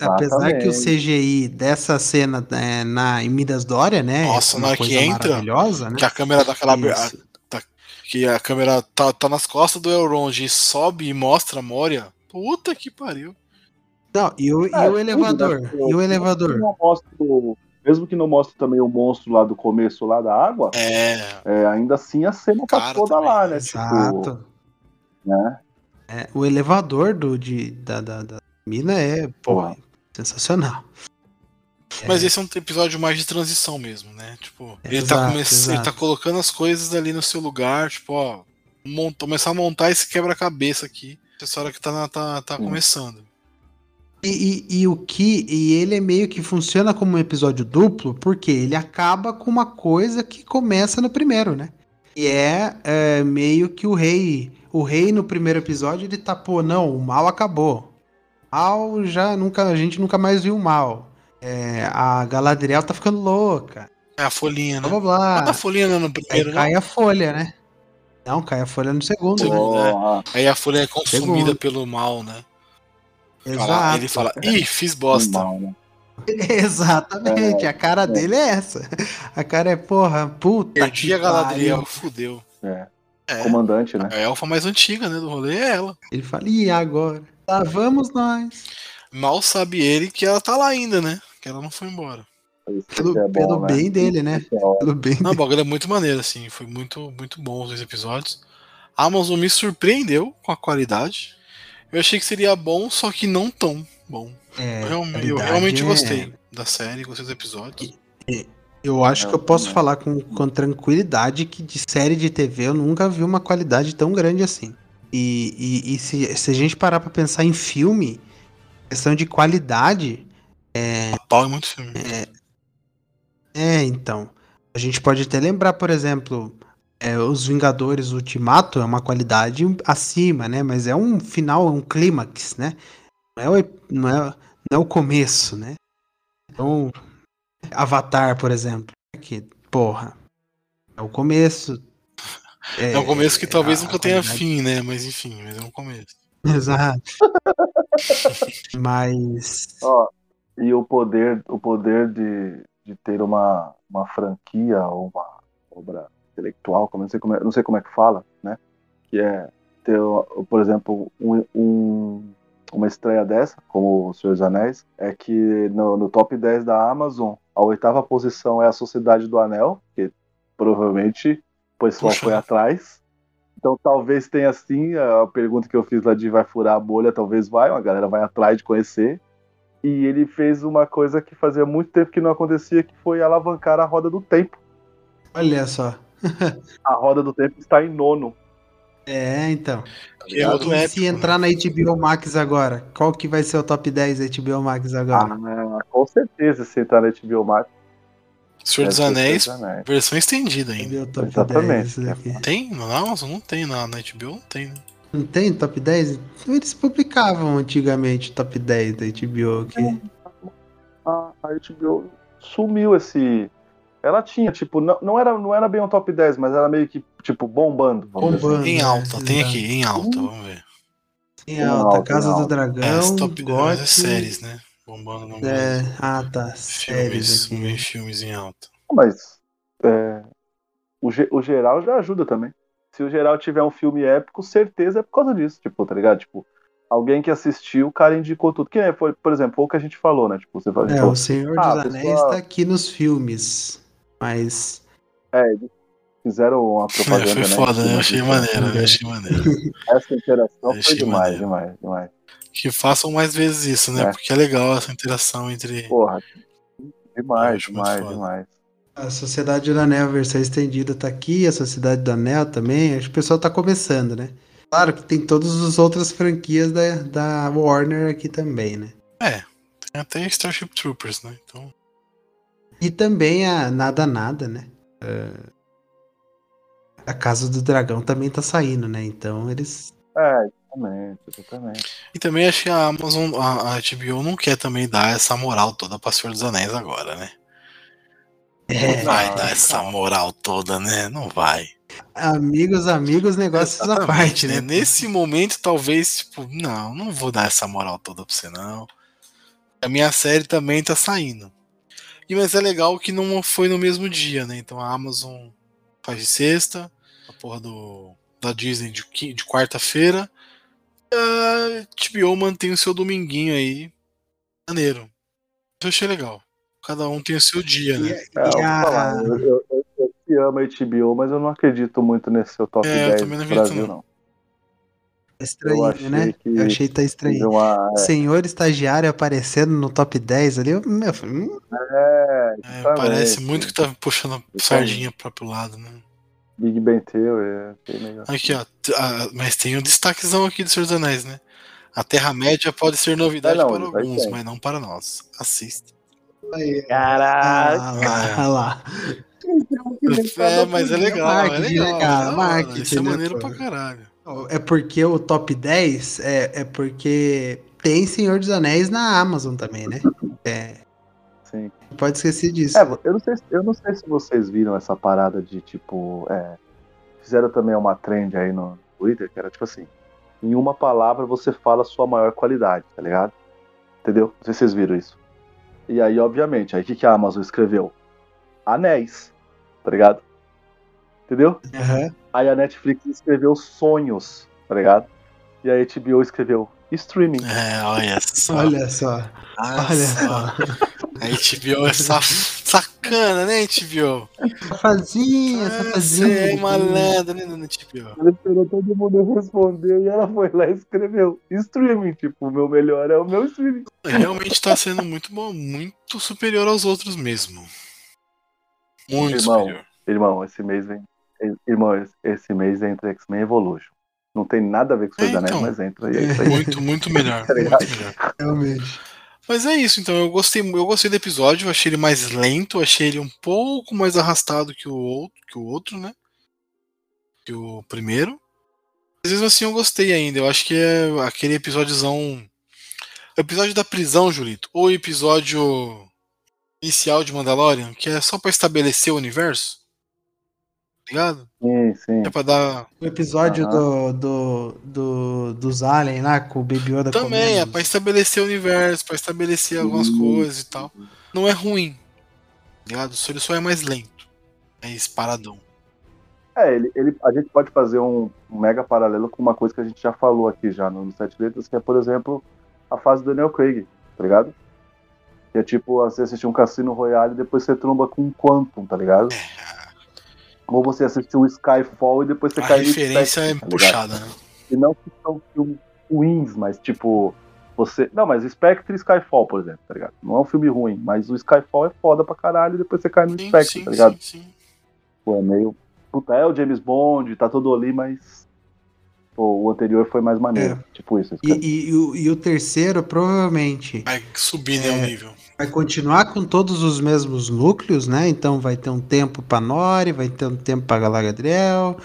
Apesar que o Exatamente. CGI dessa cena né, na, em Midas Dória, né? Nossa, é na uma hora que coisa entra, maravilhosa, né? Que a câmera dá aquela. Isso. Que a câmera tá, tá nas costas do Elrond e sobe e mostra a Moria. Puta que pariu. Não, e o, e É, o tudo, elevador? né? E o Mesmo que elevador? não mostre o- mesmo que não mostre também o monstro lá do começo lá da água, É. é, ainda assim a cena tá Cara toda também. lá, né? Exato. Tipo, né? É, o elevador do, de, da, da, da mina é, pô, Porra. sensacional. Mas esse é um episódio mais de transição mesmo, né? Tipo, É, ele, tá exato, ele tá colocando as coisas ali no seu lugar, tipo, ó, monta- começar a montar esse quebra-cabeça aqui. Essa hora que tá, na- tá, tá Sim. começando. E, e- e o que. E ele é meio que funciona como um episódio duplo, porque ele acaba com uma coisa que começa no primeiro, né? E é, é, meio que o rei. O rei no primeiro episódio ele tá, pô, não, o mal acabou. O mal já nunca. A gente nunca mais viu mal. É, a Galadriel tá ficando louca. É a folhinha, né? Blá blá blá. Bota a folhinha no Aí primeiro, cai não. a folha, né? Não, cai a folha no segundo. né? Segundo. né? Aí a folha é consumida Segundo. pelo mal, né? Fala- Exato. Ele fala, ih, fiz bosta. mal, né? Exatamente, a cara dele é essa. A cara é, porra, puta. Perdi a Galadriel, pariu. fudeu. É. É, Comandante, né? a elfa mais antiga, né, do rolê é ela. Ele fala, e agora? Lá vamos nós. Mal sabe ele que ela tá lá ainda, né? Que ela não foi embora. Pelo, é bom, pelo né? bem dele, né? É. Pelo bem Não, o dele. bagulho é muito maneiro, assim. Foi muito, muito bom os dois episódios. A Amazon me surpreendeu com a qualidade. Eu achei que seria bom, só que não tão bom. É, Eu, realmente- eu qualidade realmente é- gostei da série, gostei dos episódios. Eu acho que eu posso também. falar com, com tranquilidade que de série de TV eu nunca vi uma qualidade tão grande assim. E, e, e se, se a gente parar pra pensar em filme, questão de qualidade, A pau é muito filme. é, então. A gente pode até lembrar, por exemplo, é, Os Vingadores Ultimato é uma qualidade acima, né? Mas é um final, um clímax, né? Não é, o, não, é, não é o começo, né? Então, Avatar, por exemplo, que, porra, é o começo. É, um começo que talvez a nunca tenha qualidade- fim, né? Mas enfim, mas é um começo. Exato. Mas. Ó, e o poder, o poder de, de ter uma, uma franquia ou uma obra intelectual, como não sei como é, não sei como é que fala, né? Que é ter, por exemplo, um, um- uma estreia dessa, como O Senhor dos Anéis, é que no, no top 10 da Amazon, a oitava posição é a Sociedade do Anel, que provavelmente o pessoal Puxa. foi atrás. Então talvez tenha assim, a pergunta que eu fiz lá de vai furar a bolha, talvez vai, a galera vai atrás de conhecer. E ele fez uma coisa que fazia muito tempo que não acontecia, que foi alavancar a roda do tempo. Olha só. A roda do tempo está em nono. É, então. Que é outro E se entrar na HBO Max agora, qual que vai ser o top 10 da HBO Max agora? Ah, com certeza, se entrar na HBO Max. Senhor dos Anéis, Senhor dos Anéis. versão estendida ainda. O top Exatamente. 10 esse daqui? Tem? Na Amazon não tem, na, na HBO não tem, né? Não tem top 10? Eles publicavam antigamente top 10 da HBO aqui. A, a HBO sumiu esse. Ela tinha, tipo, não, não, era, não era bem um top 10, mas era meio que, tipo, bombando. Bombando. Em né? alta, tem Exato. aqui, em alta, vamos ver. Em Em alta, alta, Casa em do alta. Dragão, É, esse top 10 é GOT, séries, né? Bombando no é, Brasil. ah, tá. Filmes, aqui. filmes em alta. assim. Mas é, o, o geral já ajuda também. Se o geral tiver um filme épico, certeza é por causa disso, tipo, tá ligado? Tipo, alguém que assistiu, o cara indicou tudo. Que nem foi, por exemplo, foi o que a gente falou, né? Tipo, você falou, É, tipo, o Senhor Ah, dos Anéis pessoa- tá aqui nos filmes. Mas. fizeram uma É, propaganda, foi né? foda, em né? Eu achei maneiro, eu achei maneiro. Essa interação Achei foi demais, maneiro. demais, demais. Que façam mais vezes isso, né? É. Porque é legal essa interação entre. Porra, demais, muito demais, foda. demais. A Sociedade do Anel, a versão estendida, tá aqui, a Sociedade do Anel também. Acho que o pessoal tá começando, né? Claro que tem todas as outras franquias da, da Warner aqui também, né? Tem até Starship Troopers, né? Então. E também a Nada Nada, né? É, A Casa do Dragão também tá saindo, né? Então eles. É, exatamente, exatamente. E também acho que a Amazon, a, a HBO não quer também dar essa moral toda pra Senhor dos Anéis agora, né? É, Não vai dar essa moral toda, né? Não vai. amigos, amigos, negócios à parte, né? Nesse momento, talvez, tipo, não, não vou dar essa moral toda pra você, não. A minha série também tá saindo. E mas é legal que não foi no mesmo dia, né? Então a Amazon faz de sexta, a porra do da Disney de, de quarta-feira. E A HBO mantém o seu dominguinho aí. Maneiro. Eu achei legal. Cada um tem o seu dia, né? É, E eu, a- eu, eu, eu, eu te amo a HBO, mas eu não acredito muito nesse seu top É, eu 10 também não Brasil, não. não. É estranho, eu né? que- Eu achei que tá estranho. uma, Senhor estagiário aparecendo no top 10 ali, eu, meu, hum, é, É, parece muito que tá puxando a sardinha pro próprio lado, né? Big Ben Theory, é bem legal. Aqui, ó. ah, mas tem um destaquezão aqui do Senhor dos Anéis, né? A Terra-média pode ser novidade Ah, não, para alguns, mas não para nós. Assista. Lá, ah lá. É, mas é legal, é marketing, legal. né, cara? Marketing, Isso é né, maneiro pô? pra caralho. É porque o top 10 é, é porque tem Senhor dos Anéis na Amazon também, né? É, Sim. pode esquecer disso. É, eu não, sei, se- eu não sei se vocês viram essa parada de tipo. é, fizeram também uma trend aí no Twitter, que era tipo assim: em uma palavra você fala a sua maior qualidade, tá ligado? Entendeu? Não sei se vocês viram isso. E aí, obviamente, aí o que, que a Amazon escreveu? Anéis, tá ligado? Entendeu? Aham. Aí a Netflix escreveu sonhos, tá ligado? E a HBO escreveu streaming. É, olha só. Olha só, olha só. A HBO é saf- sacana, né, HBO? Safazinha, Ah, safazinha. Você é malandro, né, dona HBO? Ela esperou todo mundo responder e ela foi lá e escreveu streaming. Tipo, o meu melhor é o meu streaming. Realmente tá sendo muito bom, muito superior aos outros mesmo. Muito Irmão, superior. Irmão, esse mês vem. Irmão, esse- esse mês entra X-Men Evolution. Não tem nada a ver com Senhor É, dos Anéis, então. mas entra. E é isso aí. Muito, muito melhor. Tá? Muito melhor. Realmente. Mas é isso, então. Eu gostei, eu gostei do episódio, achei ele mais lento, achei ele um pouco mais arrastado que o outro, que o outro, né? Que o primeiro. Mas mesmo assim eu gostei ainda. Eu acho que é aquele episódiozão. O episódio da prisão, Julito. Ou o episódio inicial de Mandalorian, que é só pra estabelecer o universo. Tá ligado? Sim, sim. É pra dar. O episódio Aham. do, do, do, dos Alien lá com o Baby Yoda Também, é comendo. pra estabelecer o universo, pra estabelecer algumas coisas e tal. Não é ruim. Tá ligado? Só ele só é mais lento. É esse paradão. É, ele, ele, a gente pode fazer um, um mega paralelo com uma coisa que a gente já falou aqui já no Sete Letras, que é, por exemplo, a fase do Daniel Craig, tá ligado? Que é tipo, você assistir um Cassino Royale e depois você tromba com um Quantum, tá ligado? Ou você assistir um Skyfall e depois você A cai no referência é Spectre, tá ligado? puxada, né? E não que são filmes ruins, mas tipo, você. Não, mas Spectre e Skyfall, por exemplo, tá ligado? Não é um filme ruim, mas o Skyfall é foda pra caralho e depois você cai no Sim, Spectre, sim, tá ligado? sim, sim. Pô, é meio. Puta, é o James Bond, tá todo ali, mas. Pô, o anterior foi mais maneiro. Tipo isso. E, e, e o, e o terceiro, provavelmente, Vai subir, né, o nível. vai continuar com todos os mesmos núcleos, né? Então vai ter um tempo pra Nori, vai ter um tempo pra Galadriel,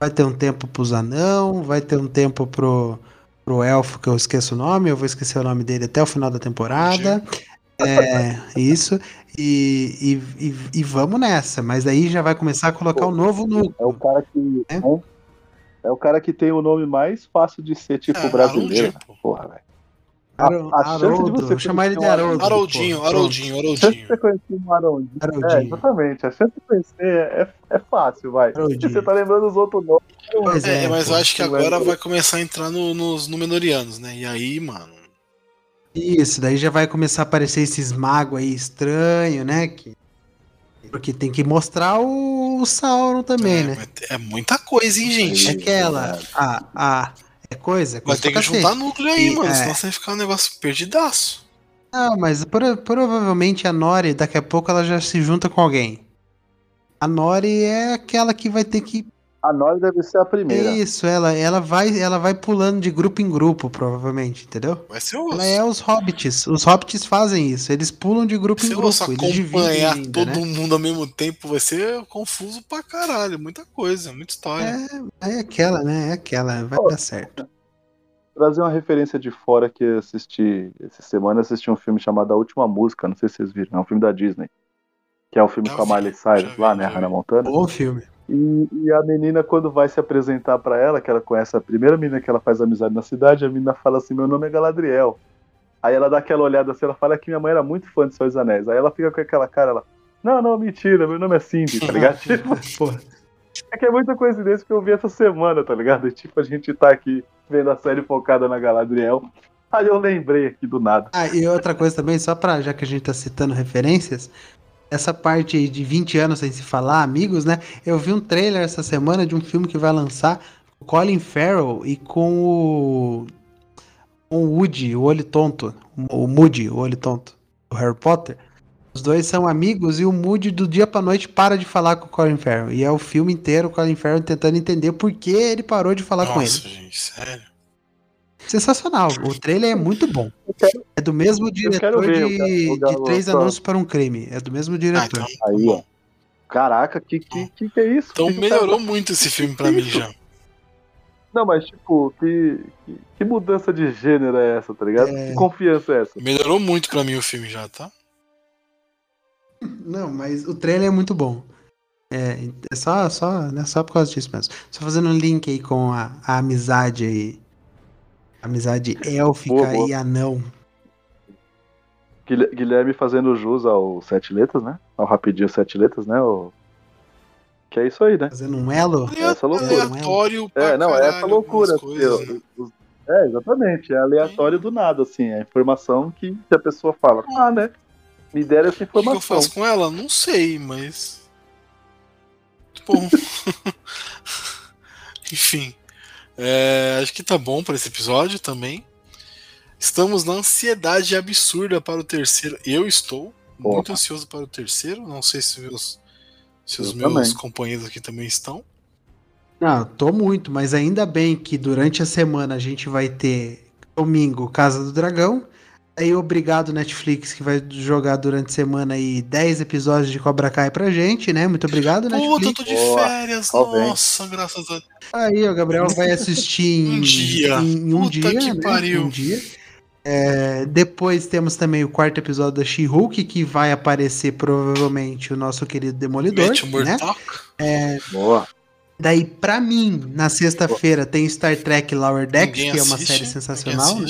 vai ter um tempo pros anão, vai ter um tempo pro, pro elfo, que eu esqueço o nome, eu vou esquecer o nome dele até o final da temporada. É, isso. E, e, e, e vamos nessa. Mas aí já vai começar a colocar o novo núcleo. É o cara que. É? né? É o cara que tem o nome mais fácil de ser, tipo, É, brasileiro. Haroldinho, pô. Porra, velho. A- a chance de você vou chamar ele de Haroldo. Haroldinho, pô. Haroldinho, A chance de Haroldinho. você conhecer um Haroldinho. É, Haroldinho. exatamente. A chance de conhecer é, é fácil, vai. Haroldinho. Você tá lembrando os outros nomes. Pois É, é, mas eu acho que agora vai começar a entrar no- nos Númenóreanos, né? E aí, mano. Isso, daí já vai começar a aparecer esses magos aí estranhos, né? Que... Porque tem que mostrar o, o Sauron também, é, né? vai é muita coisa, hein, É gente? aquela. A, a, é coisa? é Vai coisa ter que juntar núcleo aí, E, mano. é. Senão você vai ficar um negócio perdidaço. Não, mas pro- provavelmente a Nori, daqui a pouco, ela já se junta com alguém. A Nori é aquela que vai ter que. A Nori deve ser a primeira. Isso, ela, ela, vai, ela vai pulando de grupo em grupo, provavelmente, entendeu? Vai ser osso. Ela é os hobbits. Os hobbits fazem isso. Eles pulam de grupo Se em grupo. dividem acompanhar ainda, todo né? mundo ao mesmo tempo, vai ser confuso pra caralho. Muita coisa, muita história. É, é aquela, né? É aquela. Vai Pô. dar certo. Trazer uma referência de fora que eu assisti essa semana, assisti um filme chamado A Última Música, não sei se vocês viram, é um filme da Disney. Que é o filme Já com a Miley Cyrus vi, lá, né, Hannah. Montana. Bom filme. E, e a menina, quando vai se apresentar pra ela, que ela conhece a primeira menina que ela faz amizade na cidade, a menina fala assim: Meu nome é Galadriel. Aí ela dá aquela olhada assim, ela fala que minha mãe era muito fã de Senhor dos Anéis. Aí ela fica com aquela cara, ela, não, não, mentira, meu nome é Cindy, tá ligado? tipo, é que é muita coincidência que eu vi essa semana, tá ligado? Tipo, a gente tá aqui vendo a série focada na Galadriel. Aí eu lembrei aqui do nada. Ah, e outra coisa também, só pra, já que a gente tá citando referências, essa parte aí de 20 anos sem se falar, amigos, né? Eu vi um trailer essa semana de um filme que vai lançar com Colin Farrell e com o. com o Woody, o olho tonto. O Moody, o olho tonto. O Harry Potter. Os dois são amigos e o Moody do dia pra noite para de falar com o Colin Farrell. E é o filme inteiro o Colin Farrell tentando entender por que ele parou de falar com ele. Nossa, gente, sério. Sensacional. O trailer é muito bom. É do mesmo diretor ver, eu de, quero de Três Anúncios para um Crime. É do mesmo Ah, diretor. então, Aí, bom. ó. Caraca, que, que, que, que é isso? Então Que melhorou tá- muito esse filme pra mim já. Não, mas tipo, que, que, que mudança de gênero é essa, tá ligado? É. Que confiança é essa? Melhorou muito pra mim o filme já, tá? Não, mas o trailer é muito bom. É, é só, só, né, só por causa disso mesmo. Só fazendo um link aí com a, a amizade aí. Amizade élfica Boa, boa. e anão. Guilhe- Guilherme fazendo jus ao sete letras, né? Ao rapidinho sete letras, né? O... Que é isso aí, né? Fazendo um elo. Essa loucura. Aleatório pra É, não, é essa loucura. coisas, assim, né? É, exatamente. É aleatório do nada, assim. É a informação que, a pessoa fala. Ah, né? Me deram essa O que, eu informação. faço com ela? Não sei, mas. Muito bom. Enfim. É, acho que tá bom para esse episódio também. Estamos na ansiedade absurda para o terceiro. Eu estou muito Porra. ansioso para o terceiro. Não sei se os, se os Eu meus também. companheiros aqui também estão. Não, tô muito, mas ainda bem que durante a semana a gente vai ter domingo Casa do Dragão. Aí obrigado Netflix que vai jogar durante a semana aí 10 episódios de Cobra Kai pra gente, né? Muito obrigado Puta, Netflix. tô de férias. bem. Nossa, graças a Deus. Aí o Gabriel vai assistir em Um dia. em um Puta dia, que né? pariu. Um dia. É, depois temos também o quarto episódio da She-Hulk, que vai aparecer provavelmente o nosso querido Demolidor, né? Murdoch. Boa. Daí, pra mim, na sexta-feira tem Star Trek Lower Decks, Ninguém que é uma assiste, série sensacional, né?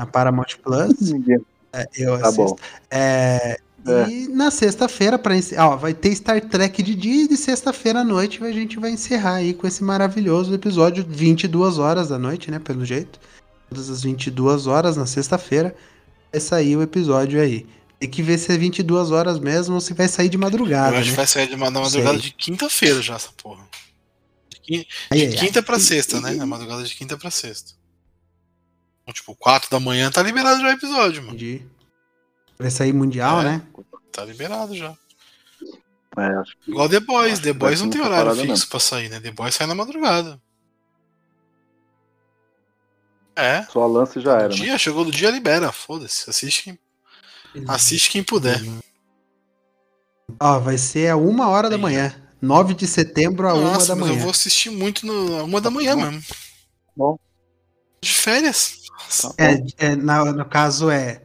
Na Paramount Plus. É, eu Tá assisto. bom. É, É. E na sexta-feira, para ó, vai ter Star Trek de dia e de sexta-feira à noite a gente vai encerrar aí com esse maravilhoso episódio, 22 horas da noite, né? Pelo jeito. Todas as 22 horas na sexta-feira vai sair o episódio aí. Tem que ver se é 22 horas mesmo ou se vai sair de Eu madrugada, acho que né? vai sair de madrugada Sei. de quinta-feira já, essa porra. De quin- Ai, de ai, ai. quinta pra sexta, né? Na madrugada de quinta pra sexta. Então, tipo, 4 da manhã tá liberado já o episódio, mano. Entendi. Vai sair mundial, É. né? Tá liberado já. É, acho que. Igual The Boys. Acho The Boys não tem uma horário fixo pra sair, né? The Boys sai na madrugada. É. Só lance e já era, né? dia, chegou do dia, libera. Foda-se. Assiste quem, assiste quem puder. Ó, vai ser a uma hora da manhã. 9 de setembro a uma Nossa, da mas eu manhã. vou assistir muito no, uma da manhã mesmo. Bom. De férias. Tá É, é, na- no caso é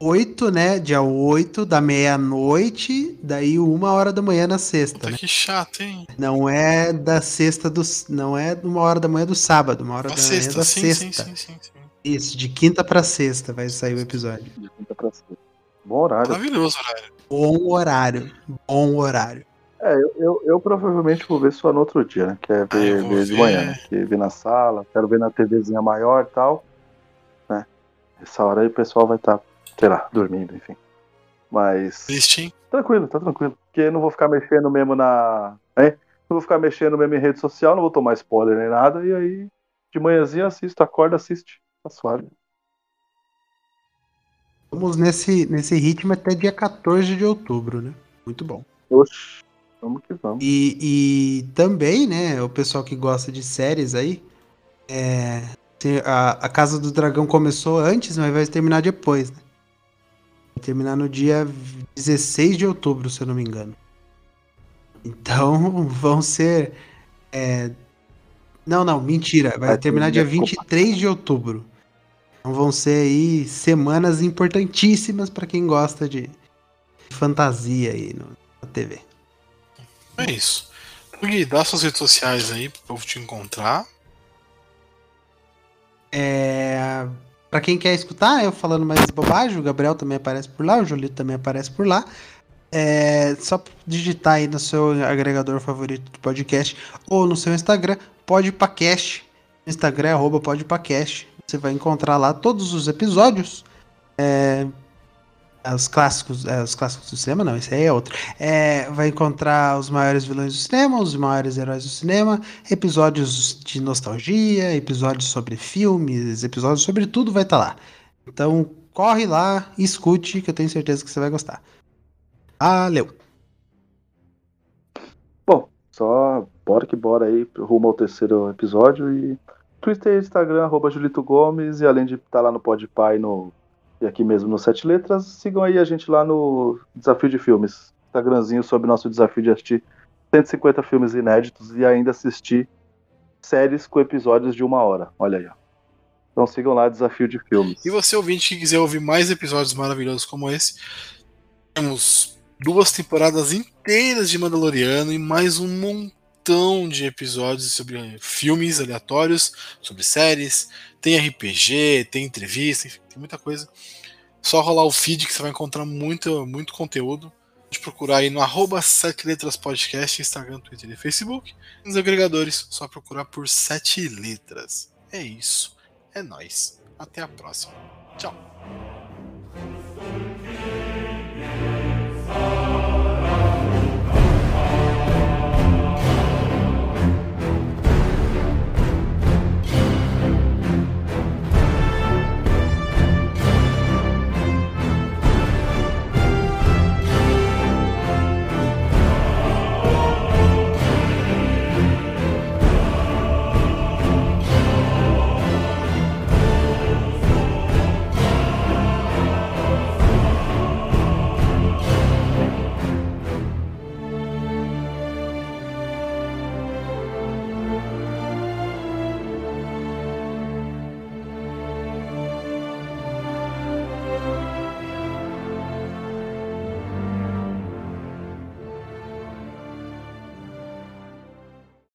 8, né? Dia 8 da meia-noite, daí uma hora da manhã na sexta, Puta né? que chato, hein? Não é da sexta do. Não é uma hora da manhã do sábado, uma hora Na da manhã sexta, da sim, sexta. sim, sim, sim, sim. Isso, de quinta pra sexta vai sair o episódio. De quinta pra sexta. Bom horário. Maravilhoso, horário. Bom horário. Bom horário. É, eu, eu, eu provavelmente vou ver só no outro dia, né? Que é Ah, ver, vou ver de manhã, né? Que ver na sala, quero ver na TVzinha maior e tal. Essa hora aí o pessoal vai estar, sei lá, dormindo, enfim. Mas. Triste? Tranquilo, tá tranquilo. Porque eu não vou ficar mexendo mesmo na. Hein? Não vou ficar mexendo mesmo em rede social, não vou tomar spoiler nem nada. E aí, de manhãzinha assisto, acorda, assiste. Tá suave. Vamos nesse, nesse ritmo até dia 14 de outubro, né? Muito bom. Oxi, vamos que vamos. E, e também, né, o pessoal que gosta de séries aí, é, a, a Casa do Dragão começou antes, mas vai terminar depois, né? Vai terminar no dia 16 de outubro, se eu não me engano. Então, vão ser... é, não, não, mentira. Vai Vai terminar dia com- 23 de outubro. Então vão ser aí semanas importantíssimas para quem gosta de fantasia aí no, na TV. É isso. Gui, dá suas redes sociais aí pro povo te encontrar. É, para quem quer escutar, eu falando mais bobagem, o Gabriel também aparece por lá, o Julito também aparece por lá. É só digitar aí no seu agregador favorito do podcast ou no seu Instagram, podpacast. Instagram é podpacast. Você vai encontrar lá todos os episódios. É, os clássicos, é, os clássicos do cinema, não, esse aí é outro. É, vai encontrar os maiores vilões do cinema, os maiores heróis do cinema, episódios de nostalgia, episódios sobre filmes, episódios sobre tudo vai estar lá. Então corre lá, escute, que eu tenho certeza que você vai gostar. Valeu! Bom, só bora que bora aí rumo ao terceiro episódio e Twitter e Instagram, arroba Julito Gomes, e além de estar lá no Podpah e, no, e aqui mesmo no Sete Letras, sigam aí a gente lá no Desafio de Filmes, Instagramzinho sobre nosso desafio de assistir 150 filmes inéditos e ainda assistir séries com episódios de uma hora. Olha aí, ó. Então sigam lá Desafio de Filmes. E você ouvinte que quiser ouvir mais episódios maravilhosos como esse, temos duas temporadas inteiras de Mandaloriano e mais um montão de episódios sobre filmes aleatórios, sobre séries, tem RPG, tem entrevista, enfim, tem muita coisa. Só rolar o feed que você vai encontrar muito, muito conteúdo. Pode procurar aí no arroba Sete Letras Podcast, Instagram, Twitter e Facebook. Nos agregadores, só procurar por Sete Letras. É isso. É nóis. Até a próxima. Tchau.